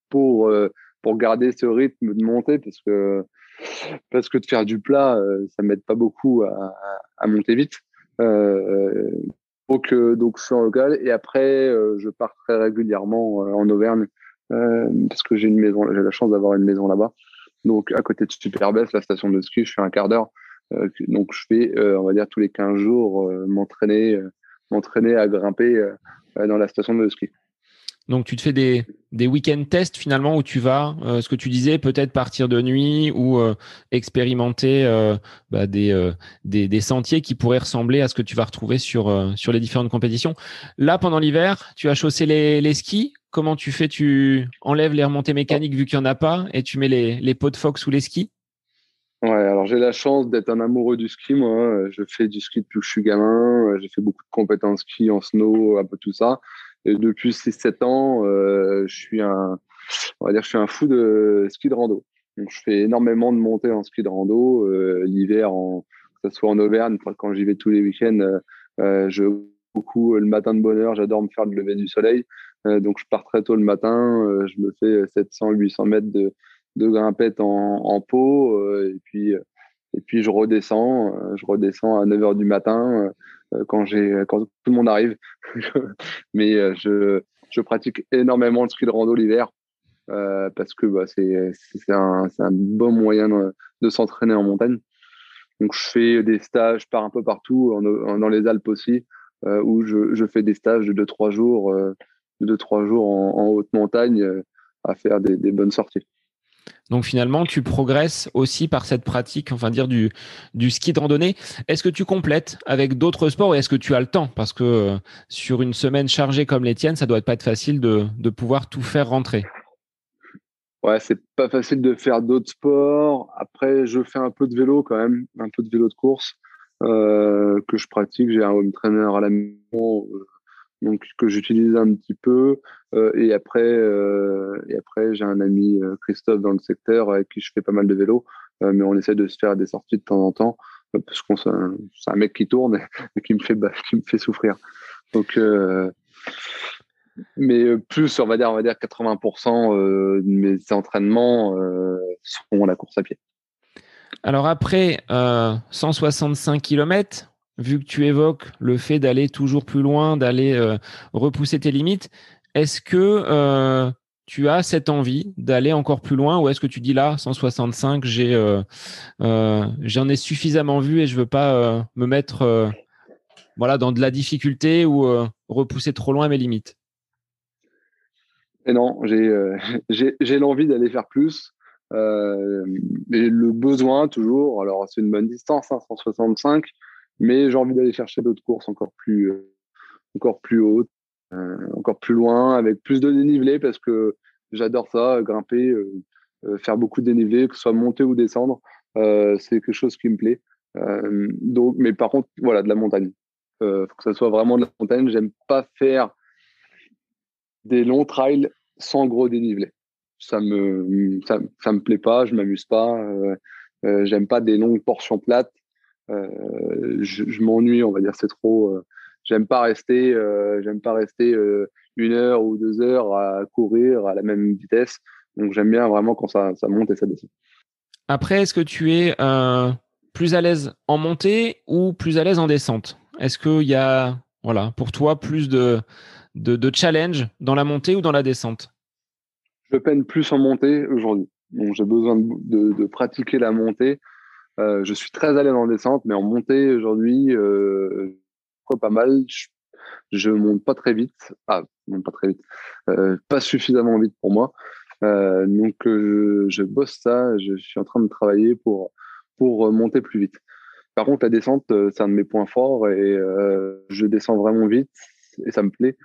pour, pour garder ce rythme de montée parce que, parce que de faire du plat, ça m'aide pas beaucoup à, à monter vite. donc, donc, je suis en local et après, je pars très régulièrement en Auvergne parce que j'ai une maison, j'ai la chance d'avoir une maison là-bas. Donc, à côté de Superbès, la station de ski, je fais un quart d'heure. donc, je fais, on va dire, tous les 15 jours, m'entraîner m'entraîner à grimper euh, dans la station de ski. Donc tu te fais des, des week-end tests finalement où tu vas, euh, ce que tu disais, peut-être partir de nuit ou euh, expérimenter bah, des, des, des, sentiers qui pourraient ressembler à ce que tu vas retrouver sur, sur les différentes compétitions. Là, pendant l'hiver, tu as chaussé les, les skis. Comment tu fais? Tu enlèves les remontées mécaniques vu qu'il n'y en a pas et tu mets les, les pots de phoque sous les skis? Ouais, alors j'ai la chance d'être un amoureux du ski, moi. Je fais du ski depuis que je suis gamin. J'ai fait beaucoup de compétences ski, en snow, un peu tout ça. Et depuis 6-7 ans, euh, je suis un, on va dire, je suis un fou de ski de rando. Donc, je fais énormément de montées en ski de rando. Euh, L'hiver, que ce soit en Auvergne, quand j'y vais tous les week-ends, euh, je beaucoup le matin de bonne heure. J'adore me faire le lever du soleil. Donc, je pars très tôt le matin. Je me fais 700-800 mètres de, de grimpette en, en pot et puis et puis je redescends je redescends à 9 h du matin quand j'ai quand tout le monde arrive [LAUGHS] mais je je pratique énormément le ski de rando l'hiver euh, parce que bah, c'est un, un, bon moyen de, s'entraîner en montagne. Donc je fais des stages par un peu partout, dans les Alpes aussi, euh, où je, je, fais des stages de 2-3 jours, euh, de 2-3 jours en, en, haute montagne à faire des, des bonnes sorties. Donc finalement, tu progresses aussi par cette pratique, enfin dire du, ski de randonnée. Est-ce que tu complètes avec d'autres sports et est-ce que tu as le temps? Parce que euh, sur une semaine chargée comme les tiennes, ça doit pas être facile de, de pouvoir tout faire rentrer. Ouais, c'est pas facile de faire d'autres sports. Après, je fais un peu de vélo quand même, un peu de vélo de course euh, que je pratique. J'ai un home trainer à la maison. Euh, donc que j'utilise un petit peu. Euh, et après, euh, et après j'ai un ami euh, Christophe dans le secteur avec qui je fais pas mal de vélo, mais on essaie de se faire des sorties de temps en temps parce qu'on c'est un, mec qui tourne [LAUGHS] et qui me fait qui me fait souffrir. Donc mais plus on va dire on va dire 80% de mes entraînements sont la course à pied. Alors après 165 km, vu que tu évoques le fait d'aller toujours plus loin, d'aller euh, repousser tes limites, est-ce que euh, tu as cette envie d'aller encore plus loin ou est-ce que tu dis là 165 j'ai euh, j'en ai suffisamment vu et je veux pas me mettre voilà dans de la difficulté ou repousser trop loin mes limites? Et non [LAUGHS] j'ai j'ai l'envie d'aller faire plus et le besoin toujours alors c'est une bonne distance 165 hein, mais j'ai envie d'aller chercher d'autres courses encore plus, euh, encore plus hautes, euh, encore plus loin, avec plus de dénivelé parce que j'adore ça, grimper, euh, faire beaucoup de dénivelé, que ce soit monter ou descendre, c'est quelque chose qui me plaît. donc, mais par contre, voilà, de la montagne. Euh, faut que ça soit vraiment de la montagne. J'aime pas faire des longs trails sans gros dénivelé. Ça me, ça, ça me plaît pas, je m'amuse pas. Euh, J'aime pas des longues portions plates. Euh, je, m'ennuie, on va dire, c'est trop. Euh, j'aime pas rester, euh, j'aime pas rester une heure ou deux heures à courir à la même vitesse. Donc j'aime bien vraiment quand ça, ça, monte et ça descend. Après, est-ce que tu es plus à l'aise en montée ou plus à l'aise en descente? Est-ce qu'il y a, voilà, pour toi, plus de, de, de, challenge dans la montée ou dans la descente? Je peine plus en montée aujourd'hui. Donc j'ai besoin de, de, pratiquer la montée euh, je suis très à l'aise en descente, mais en montée aujourd'hui, euh, pas mal. Je, je, monte pas très vite. Ah, monte pas très vite. Euh, pas suffisamment vite pour moi. Euh, donc je, je, bosse ça. Je suis en train de travailler pour pour monter plus vite. Par contre, la descente, c'est un de mes points forts et je descends vraiment vite et ça me plaît.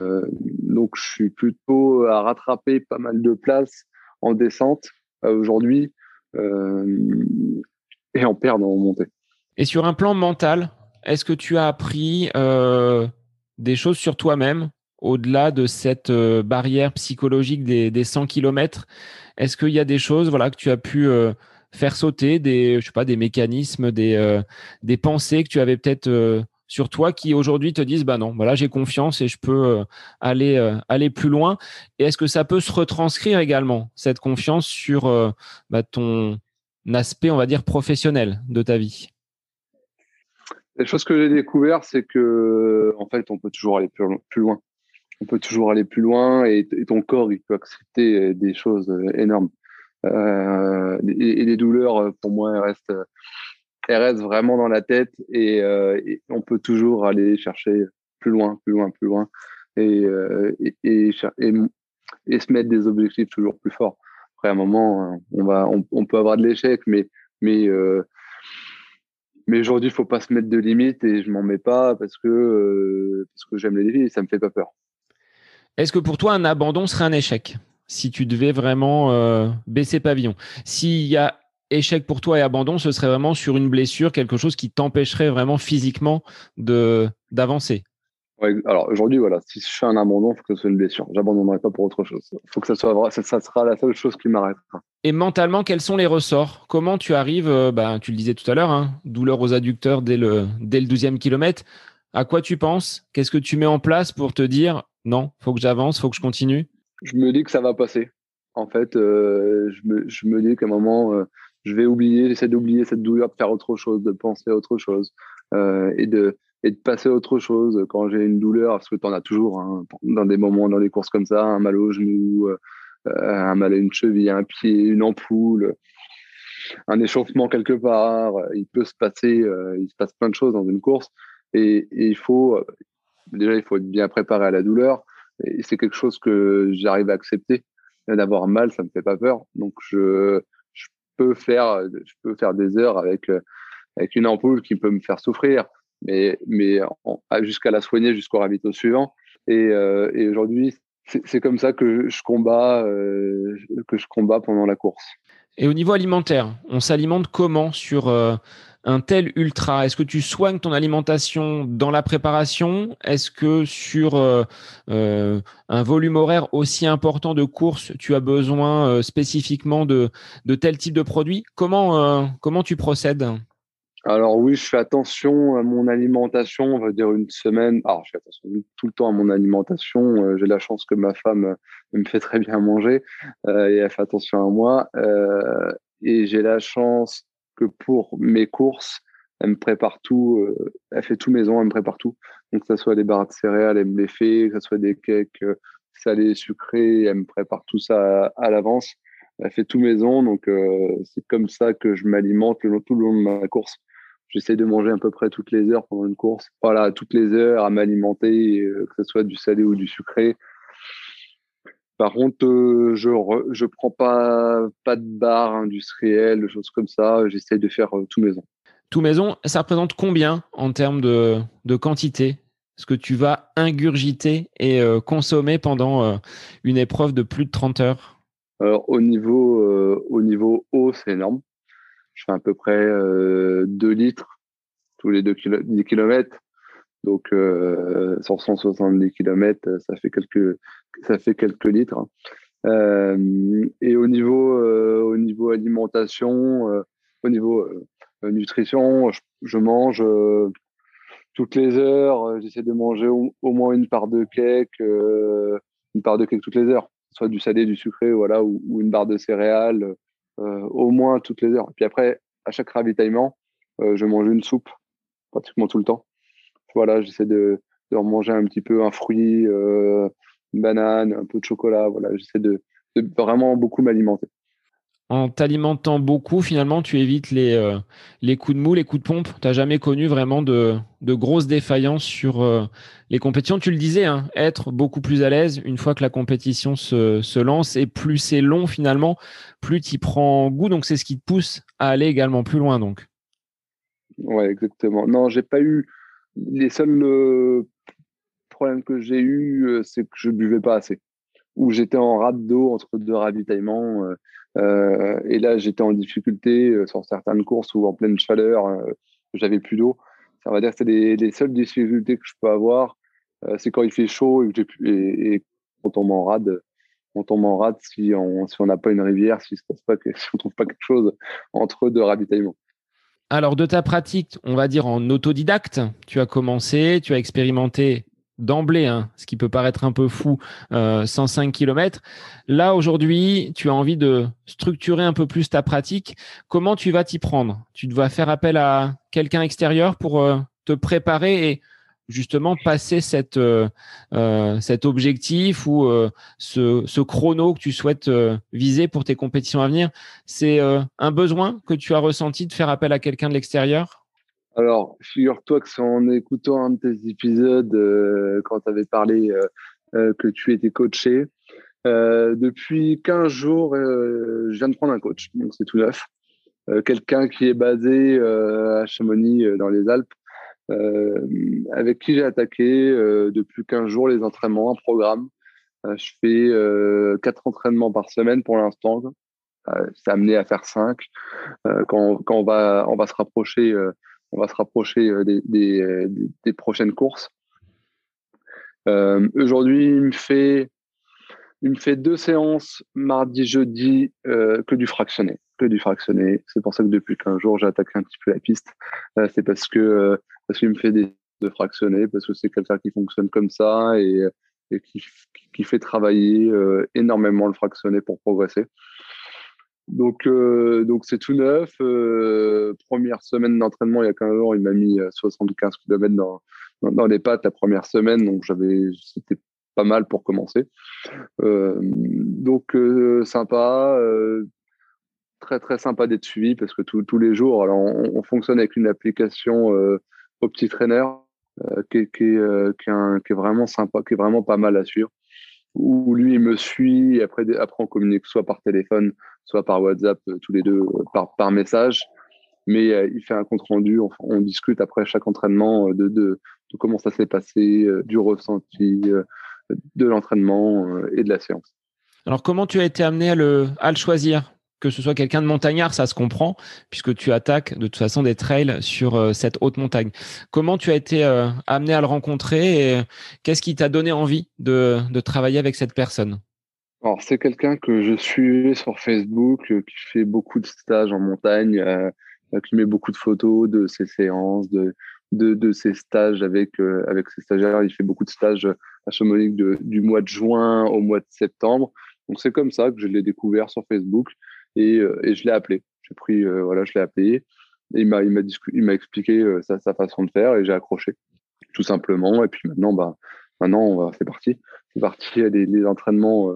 donc, je suis plutôt à rattraper pas mal de places en descente aujourd'hui et en perdre en montée. Et sur un plan mental, est-ce que tu as appris des choses sur toi-même au-delà de cette barrière psychologique des, 100 km Est-ce qu'il y a des choses voilà, que tu as pu faire sauter, des, je sais pas, des mécanismes, des, des pensées que tu avais peut-être sur toi qui aujourd'hui te disent bah non, voilà, j'ai confiance et je peux euh, aller euh, aller plus loin? Et est-ce que ça peut se retranscrire également cette confiance sur euh, bah, ton aspect, on va dire professionnel de ta vie La chose que j'ai découvert, c'est que en fait, on peut toujours aller plus, loin. On peut toujours aller plus loin et, ton corps, il peut accepter des choses énormes. et, les douleurs, pour moi, elles restent elle reste vraiment dans la tête euh, et, on peut toujours aller chercher plus loin, plus loin, plus loin euh, et, se mettre des objectifs toujours plus forts. Après, un moment, on, va, on, peut avoir de l'échec, mais, euh, aujourd'hui, il faut pas se mettre de limites et je m'en mets pas parce que, parce que j'aime les défis et ça me fait pas peur. Est-ce que pour toi, un abandon serait un échec? Si tu devais vraiment baisser pavillon S'il y a échec pour toi et abandon, ce serait vraiment sur une blessure, quelque chose qui t'empêcherait vraiment physiquement d'avancer. Alors aujourd'hui, voilà, si je fais un abandon, il faut que ce soit une blessure. J'abandonnerai pas pour autre chose. Il faut que ça soit vrai, ça, sera la seule chose qui m'arrêtera. Et mentalement, quels sont les ressorts? Comment tu arrives euh, bah, Tu le disais tout à l'heure, hein, douleur aux adducteurs dès le, dès le 12e kilomètre. À quoi tu penses? Qu'est-ce que tu mets en place pour te dire non, faut que j'avance, faut que je continue? Je me dis que ça va passer. En fait, euh, je, me, je, me, dis qu'à un moment, euh, je vais oublier, j'essaie d'oublier cette douleur, de faire autre chose, de penser à autre chose et de et de passer à autre chose quand j'ai une douleur, parce que tu en as toujours hein, dans des moments, dans des courses comme ça, un mal au genou, euh, un mal à une cheville, un pied, une ampoule, un échauffement quelque part. Il peut se passer, euh, il se passe plein de choses dans une course et, il faut déjà il faut être bien préparé à la douleur et c'est quelque chose que j'arrive à accepter. D'avoir mal, ça me fait pas peur, donc je peux faire, je peux faire des heures avec, euh, avec une ampoule qui peut me faire souffrir, mais, mais jusqu'à la soigner jusqu'au ravito suivant. Et, euh, aujourd'hui, c'est comme ça que je combats, euh, que je combats pendant la course. Et au niveau alimentaire, on s'alimente comment sur un tel ultra? Est-ce que tu soignes ton alimentation dans la préparation? Est-ce que sur euh, euh, un volume horaire aussi important de course, tu as besoin euh, spécifiquement de, de tel type de produit? Comment, comment tu procèdes? Alors oui, je fais attention à mon alimentation, on va dire une semaine. Alors je fais attention tout le temps à mon alimentation. J'ai la chance que ma femme me fait très bien manger et elle fait attention à moi. et j'ai la chance que pour mes courses, elle me prépare tout, euh, elle fait tout maison, elle me prépare tout. Donc, que ce soit des barres de céréales, elle me les fait, que ce soit des cakes euh, salés, sucrés, elle me prépare tout ça à, l'avance. Elle fait tout maison, donc euh, c'est comme ça que je m'alimente tout le long de ma course. J'essaie de manger à peu près toutes les heures pendant une course. Voilà, toutes les heures à m'alimenter, que ce soit du salé ou du sucré. Par contre, euh, je je prends pas pas de barres industrielles, de choses comme ça. J'essaie de faire euh, tout maison. Tout maison, ça représente combien en termes de, de quantité? Ce que tu vas ingurgiter et euh, consommer pendant une épreuve de plus de 30 heures? Alors, au niveau, au niveau eau, c'est énorme. Je fais à peu près 2 litres tous les 2 km. Donc, sur 170 km, ça fait quelques, ça fait quelques litres. Hein. Euh, et au niveau, euh, au niveau alimentation, euh, au niveau nutrition, je, mange toutes les heures. J'essaie de manger au, moins une part de cake, une part de cake toutes les heures, soit du salé, du sucré, voilà, ou une barre de céréales, au moins toutes les heures. Puis après, à chaque ravitaillement, je mange une soupe pratiquement tout le temps. Voilà, j'essaie de, de manger un petit peu un fruit, une banane, un peu de chocolat. Voilà, j'essaie de, vraiment beaucoup m'alimenter. En t'alimentant beaucoup, finalement, tu évites les, euh, les coups de mou, les coups de pompe. Tu n'as jamais connu vraiment de, grosses défaillances sur euh, les compétitions. Tu le disais, hein, être beaucoup plus à l'aise une fois que la compétition se, lance. Et plus c'est long, finalement, plus tu prends goût. Donc, c'est ce qui te pousse à aller également plus loin. Donc. Ouais, exactement. Non, j'ai pas eu les seuls euh, problème que j'ai eu, c'est que je buvais pas assez. Ou j'étais en rade d'eau entre deux ravitaillements. Et là, j'étais en difficulté sur certaines courses ou en pleine chaleur, j'avais plus d'eau. Ça va dire que c'est les, seules difficultés que je peux avoir. c'est quand il fait chaud et, quand on m'en rade on tombe en si on si n'a pas une rivière, si, se passe pas, [LAUGHS] si on trouve pas quelque chose entre deux ravitaillements. Alors de ta pratique, on va dire en autodidacte, tu as commencé, tu as expérimenté d'emblée, hein, ce qui peut paraître un peu fou, 105 euh, km. Là, aujourd'hui, tu as envie de structurer un peu plus ta pratique. Comment tu vas t'y prendre? Tu dois faire appel à quelqu'un extérieur pour euh, te préparer et justement passer euh, cet objectif ou ce, chrono que tu souhaites viser pour tes compétitions à venir? C'est un besoin que tu as ressenti de faire appel à quelqu'un de l'extérieur? Alors, figure-toi que c'est en écoutant un de tes épisodes, quand tu avais parlé que tu étais coaché, depuis 15 jours, je viens de prendre un coach, donc c'est tout neuf. quelqu'un qui est basé à Chamonix dans les Alpes euh, avec qui j'ai attaqué euh, depuis 15 jours les entraînements, un programme. Euh, je fais quatre entraînements par semaine pour l'instant. c'est amené à faire cinq. quand, quand on va on va se rapprocher on va se rapprocher des, des, des prochaines courses. Aujourd'hui, il me fait il me fait deux séances mardi, jeudi que du fractionné, que du fractionné. C'est pour ça que depuis 15 jours, j'ai attaqué un petit peu la piste. c'est parce que parce qu'il me fait des de fractionner, parce que c'est quelqu'un qui fonctionne comme ça et, qui, fait travailler euh, énormément le fractionné pour progresser. Donc, euh, donc c'est tout neuf. Euh, première semaine d'entraînement, il y a 15 jours, il m'a mis 75 km dans, dans, les pattes la première semaine, donc c'était pas mal pour commencer. donc sympa, très très sympa d'être suivi parce que tous les jours, alors on, on, fonctionne avec une application au petit trainer euh, qui, euh, qui, est vraiment sympa, qui est vraiment pas mal à suivre. Où lui, il me suit, après, après on communique soit par téléphone, soit par WhatsApp, euh, tous les deux par, par message. Mais il fait un compte rendu, on, discute après chaque entraînement de, de, de comment ça s'est passé, du ressenti, de l'entraînement et de la séance. Alors, comment tu as été amené à le, choisir? Que ce soit quelqu'un de montagnard, ça se comprend, puisque tu attaques de toute façon des trails sur euh, cette haute montagne. Comment tu as été euh, amené à le rencontrer et euh, qu'est-ce qui t'a donné envie de, travailler avec cette personne? Alors, c'est quelqu'un que je suis sur Facebook, qui fait beaucoup de stages en montagne, qui met beaucoup de photos de ses séances, de, de, ses stages avec, avec ses stagiaires. Il fait beaucoup de stages à Chamonix du mois de juin au mois de septembre. Donc, c'est comme ça que je l'ai découvert sur Facebook. Euh, et, je l'ai appelé. J'ai pris, euh, voilà, je l'ai appelé. Et il m'a, il m'a, il m'a expliqué euh, sa, sa, façon de faire et j'ai accroché, tout simplement. Et puis maintenant, bah, maintenant, c'est parti. C'est parti. Les, les entraînements.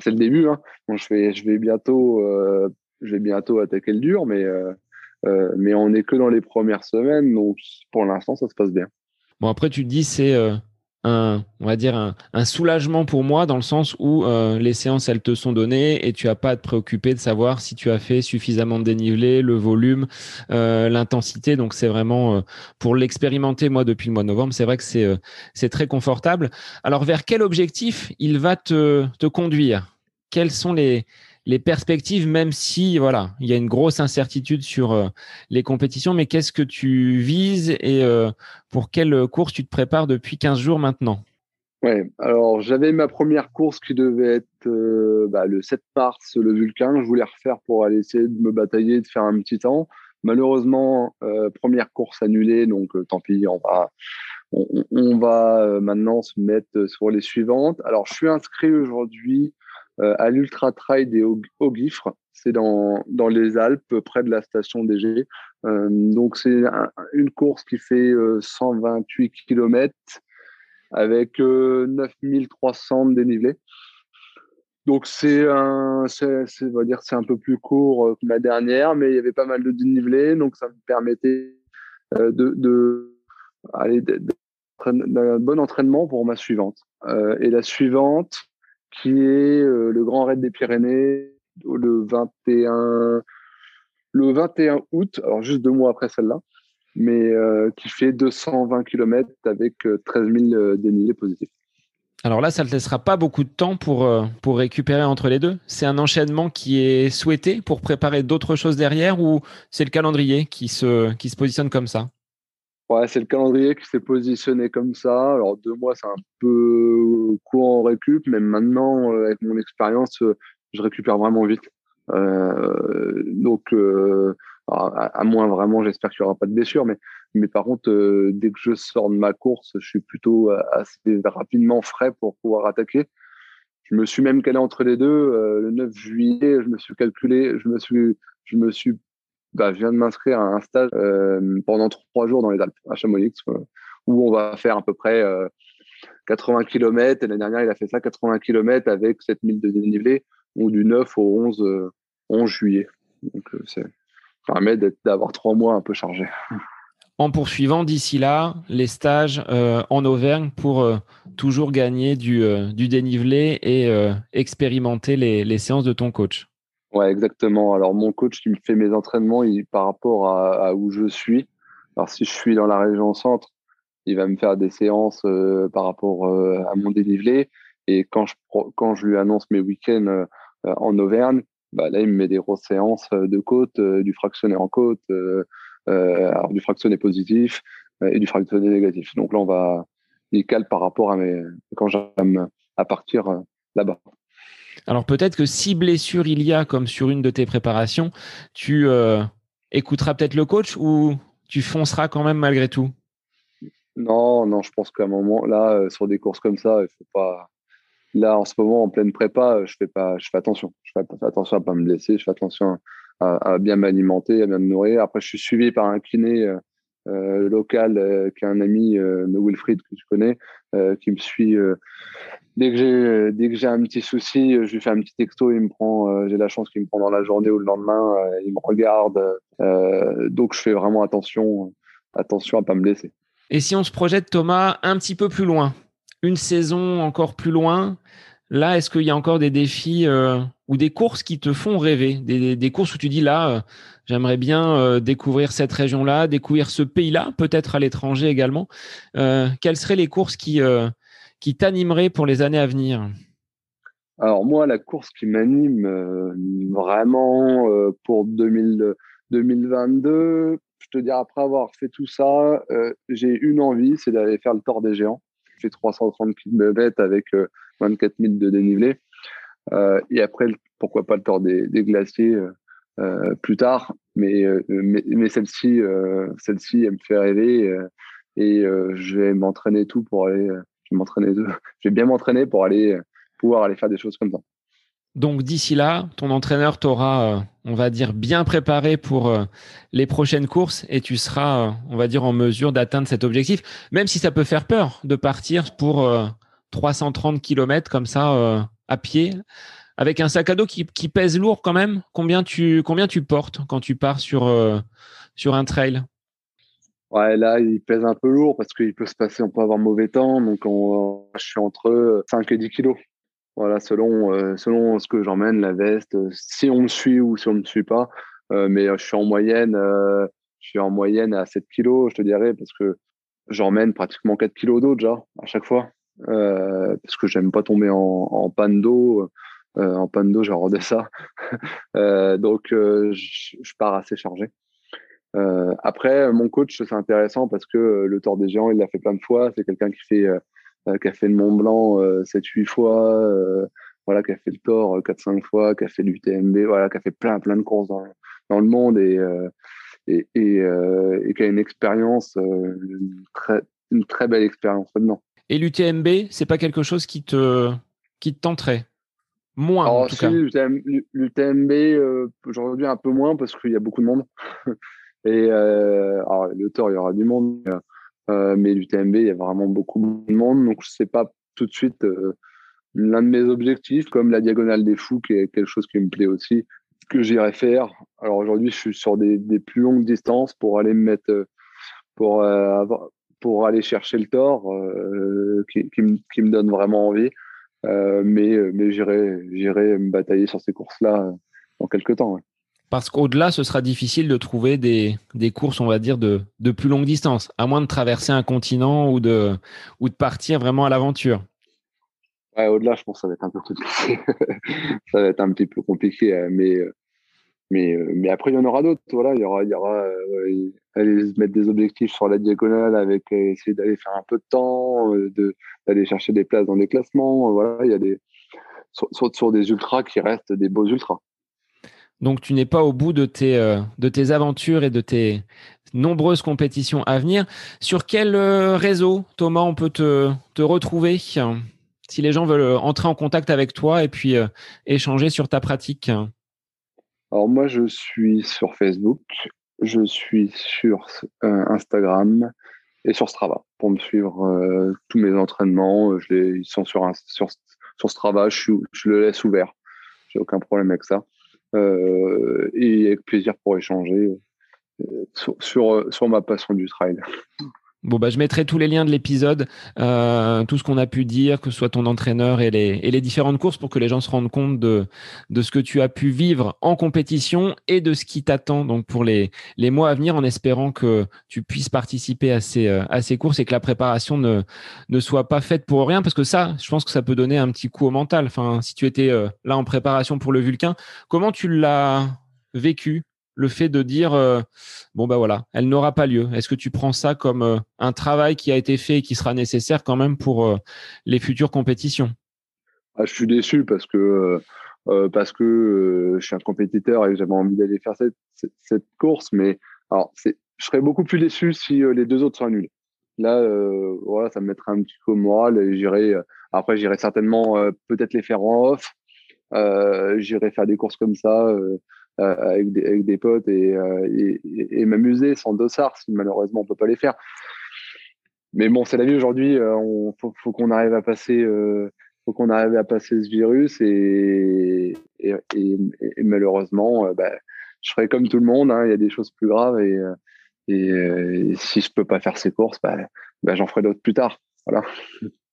C'est le début. Hein. je vais, je vais bientôt, je vais bientôt attaquer le dur, mais mais on n'est que dans les premières semaines, donc pour l'instant, ça se passe bien. Bon, après, tu dis, c'est un, on va dire un, soulagement pour moi dans le sens où euh, les séances elles te sont données et tu as pas à te préoccuper de savoir si tu as fait suffisamment de dénivelé, le volume, euh, l'intensité. Donc c'est vraiment euh, pour l'expérimenter moi depuis le mois de novembre, c'est vrai que c'est c'est très confortable. Alors vers quel objectif il va te te conduire? Quels sont les les perspectives, même si voilà, il y a une grosse incertitude sur euh, les compétitions, mais qu'est-ce que tu vises et euh, pour quelle course tu te prépares depuis 15 jours maintenant? Ouais, alors j'avais ma première course qui devait être euh, bah, le 7 mars, le Vulcain. Je voulais refaire pour aller essayer de me batailler, de faire un petit temps. Malheureusement, première course annulée, donc tant pis, on va, maintenant se mettre sur les suivantes. Alors, je suis inscrit aujourd'hui à l'Ultra Trail des Haut-Guifres. C'est dans, dans les Alpes, près de la station DG. Euh, donc, c'est une course qui fait 128 euh, km avec 9300 de dénivelé. Donc c'est un, c'est, va dire, c'est un peu plus court que la dernière, mais il y avait pas mal de dénivelé, donc ça me permettait de, de aller d'un bon entraînement pour ma suivante. et la suivante, qui est euh, le Grand Raid des Pyrénées le 21, le 21 août, alors juste deux mois après celle-là. mais qui fait 220 km avec 13 000 dénivelés positifs. Alors là, ça ne te laissera pas beaucoup de temps pour, pour récupérer entre les deux. C'est un enchaînement qui est souhaité pour préparer d'autres choses derrière ou c'est le calendrier qui se, qui se positionne comme ça? C'est le calendrier qui s'est positionné comme ça. Alors deux mois, c'est un peu court en récup, mais maintenant, avec mon expérience, je récupère vraiment vite. Euh, donc, euh, à, moins vraiment, j'espère qu'il n'y aura pas de blessure, mais, mais par contre, euh, dès que je sors de ma course, je suis plutôt assez rapidement frais pour pouvoir attaquer. Je me suis même calé entre les deux. le 9 juillet, je me suis calculé, je me suis, je me suis, bah, je viens de m'inscrire à un stage pendant trois jours dans les Alpes, à Chamonix, où on va faire à peu près 80 km. Et l'année dernière, il a fait ça 80 km avec 7000 de dénivelé ou du 9 au 11, 11 euh, juillet. Donc, euh, ça permet d'avoir trois mois un peu chargés. En poursuivant d'ici là les stages euh, en Auvergne pour toujours gagner du, dénivelé et expérimenter les, séances de ton coach. Ouais, exactement. Alors, mon coach qui me fait mes entraînements il, par rapport à, où je suis. Alors, si je suis dans la région centre, il va me faire des séances par rapport à mon dénivelé. Et quand je, quand je lui annonce mes week-ends euh, en Auvergne, bah, là, il me met des grosses séances euh, de côte, euh, du fractionné en côte, alors du fractionné positif et du fractionné négatif. Donc là, on va, il cale par rapport à mes, quand j'aime à partir là-bas. Alors peut-être que si blessure il y a, comme sur une de tes préparations, tu écouteras peut-être le coach ou tu fonceras quand même malgré tout? Non, non, je pense qu'à un moment, là, sur des courses comme ça, il faut pas, Là, en ce moment, en pleine prépa, je fais pas, je fais attention. Je fais attention à pas me blesser. Je fais attention à, bien m'alimenter, à bien me nourrir. Après, je suis suivi par un kiné euh, euh local euh, qui est un ami, euh, Wilfried que tu connais, euh, qui me suit. dès que j'ai dès que j'ai un petit souci, je lui fais un petit texto. Il me prend. j'ai la chance qu'il me prend dans la journée ou le lendemain. il me regarde. donc, je fais vraiment attention, attention à pas me blesser. Et si on se projette, Thomas, un petit peu plus loin, une saison encore plus loin, là, est-ce qu'il y a encore des défis euh, ou des courses qui te font rêver? Des, courses où tu dis là, euh, j'aimerais bien euh, découvrir cette région-là, découvrir ce pays-là, peut-être à l'étranger également. quelles seraient les courses qui, qui t'animeraient pour les années à venir? Alors moi, la course qui m'anime vraiment pour 2022, je te dis après avoir fait tout ça, j'ai une envie, c'est d'aller faire le Tour des Géants. 330 km avec 24 euh, 000 de dénivelé. Euh, et après, pourquoi pas le tour des, glaciers euh, plus tard. Mais, mais, celle-ci, celle-ci, elle me fait rêver et je vais m'entraîner tout pour aller. je vais m'entraîner, [LAUGHS] je vais bien m'entraîner pour aller pouvoir aller faire des choses comme ça. Donc d'ici là, ton entraîneur t'aura, on va dire, bien préparé pour les prochaines courses et tu seras, on va dire, en mesure d'atteindre cet objectif, même si ça peut faire peur de partir pour 330 km comme ça à pied, avec un sac à dos qui, pèse lourd quand même. Combien tu, portes quand tu pars sur, sur un trail? Ouais, là, il pèse un peu lourd parce qu'il peut se passer, on peut avoir mauvais temps. Donc, je suis entre 5 et 10 kilos. Voilà, selon, euh, selon ce que j'emmène, la veste, euh, si on me suit ou si on ne me suit pas. Euh, mais je suis en moyenne, je suis en moyenne à 7 kilos, je te dirais, parce que j'emmène pratiquement 4 kilos d'eau déjà à chaque fois. Parce que j'aime pas tomber en, panne d'eau. en panne d'eau, j'ai ça. donc, je, je, pars assez chargé. après, mon coach, c'est intéressant parce que le Tour des Géants, il l'a fait plein de fois. C'est quelqu'un qui fait euh, a fait le Mont Blanc 7-8 euh, fois, euh, voilà, qui a fait le Thor 4-5 fois, qui a fait l'UTMB, voilà, qui a fait plein, plein de courses dans, le monde et, qui a une expérience, une, très, une très belle expérience là-dedans. Et l'UTMB, c'est pas quelque chose qui te, qui te tenterait? Moins, en tout cas. L'UTMB, aujourd'hui, un peu moins parce qu'il y a beaucoup de monde. [LAUGHS] Et alors, le Thor, il y aura du monde. Euh, mais l'UTMB, il y a vraiment beaucoup de monde, donc je sais pas tout de suite euh, l'un de mes objectifs, comme la diagonale des fous, qui est quelque chose qui me plaît aussi, que j'irai faire. Alors aujourd'hui, je suis sur des, des, plus longues distances pour aller me mettre, euh, pour, pour aller chercher le tort, qui, qui, me, qui, me, donne vraiment envie. mais mais j'irai, me batailler sur ces courses-là dans quelques temps. Parce qu'au-delà, ce sera difficile de trouver des, des courses, on va dire, de, de plus longue distance, à moins de traverser un continent ou de, ou de partir vraiment à l'aventure. Ouais, au-delà, je pense que ça va être un peu compliqué. [LAUGHS] ça va être un petit peu compliqué, euh, mais, euh, mais, euh, mais après, il y en aura d'autres. Voilà, il y aura, il y aura aller mettre des objectifs sur la diagonale avec essayer d'aller faire un peu de temps, de, d'aller chercher des places dans les classements. Voilà, il y a des, sur, sur des ultras qui restent des beaux ultras. Donc tu n'es pas au bout de tes, euh, de tes aventures et de tes nombreuses compétitions à venir. Sur quel euh, réseau, Thomas, on peut te, te retrouver si les gens veulent euh, entrer en contact avec toi et puis échanger sur ta pratique? Alors moi, je suis sur Facebook, je suis sur Instagram et sur Strava pour me suivre tous mes entraînements. Les, ils sont sur, Strava, je, le laisse ouvert. J'ai aucun problème avec ça. Euh, et avec plaisir pour échanger euh, sur ma passion du trail. Bon, bah, je mettrai tous les liens de l'épisode, euh, tout ce qu'on a pu dire, que ce soit ton entraîneur et les, et les différentes courses pour que les gens se rendent compte de, de ce que tu as pu vivre en compétition et de ce qui t'attend donc pour les, les mois à venir en espérant que tu puisses participer à ces, euh, à ces courses et que la préparation ne, ne soit pas faite pour rien parce que ça, je pense que ça peut donner un petit coup au mental. Enfin, si tu étais euh, là en préparation pour le Vulcain, comment tu l'as vécu le fait de dire euh, bon bah voilà, elle n'aura pas lieu. Est-ce que tu prends ça comme euh, un travail qui a été fait et qui sera nécessaire quand même pour euh, les futures compétitions? Ah, Je suis déçu parce que parce que je suis un compétiteur et j'avais envie d'aller faire cette, course, mais alors je serais beaucoup plus déçu si les deux autres sont nuls. Là, voilà, ça me mettrait un petit peu moral j'irai. après, j'irai certainement peut-être les faire en off. j'irai faire des courses comme ça avec, des, avec, des, potes et, euh, m'amuser sans dossard si malheureusement on peut pas les faire. Mais bon, c'est la vie aujourd'hui. Euh, on faut, qu'on arrive à passer, arrive à passer ce virus et, malheureusement, bah, je ferai comme tout le monde. Hein, il y a des choses plus graves et, si je peux pas faire ces courses, bah, bah j'en ferai d'autres plus tard. Voilà.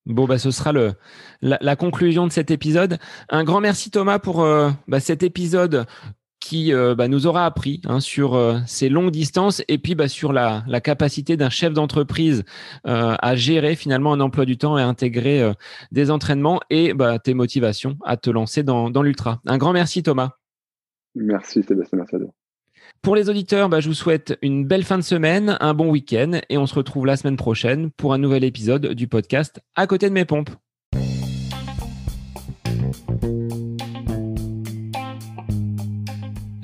Bon, ce sera le, la, conclusion de cet épisode. Un grand merci Thomas pour euh, cet épisode qui euh, bah, nous aura appris hein, sur euh, ces longues distances et puis bah, sur la, la capacité d'un chef d'entreprise euh, à gérer finalement un emploi du temps et à intégrer des entraînements et bah, tes motivations à te lancer dans, dans l'ultra. Un grand merci Thomas. Merci Sébastien, merci Pour les auditeurs, bah, je vous souhaite une belle fin de semaine, un bon week-end et on se retrouve la semaine prochaine pour un nouvel épisode du podcast À côté de mes pompes.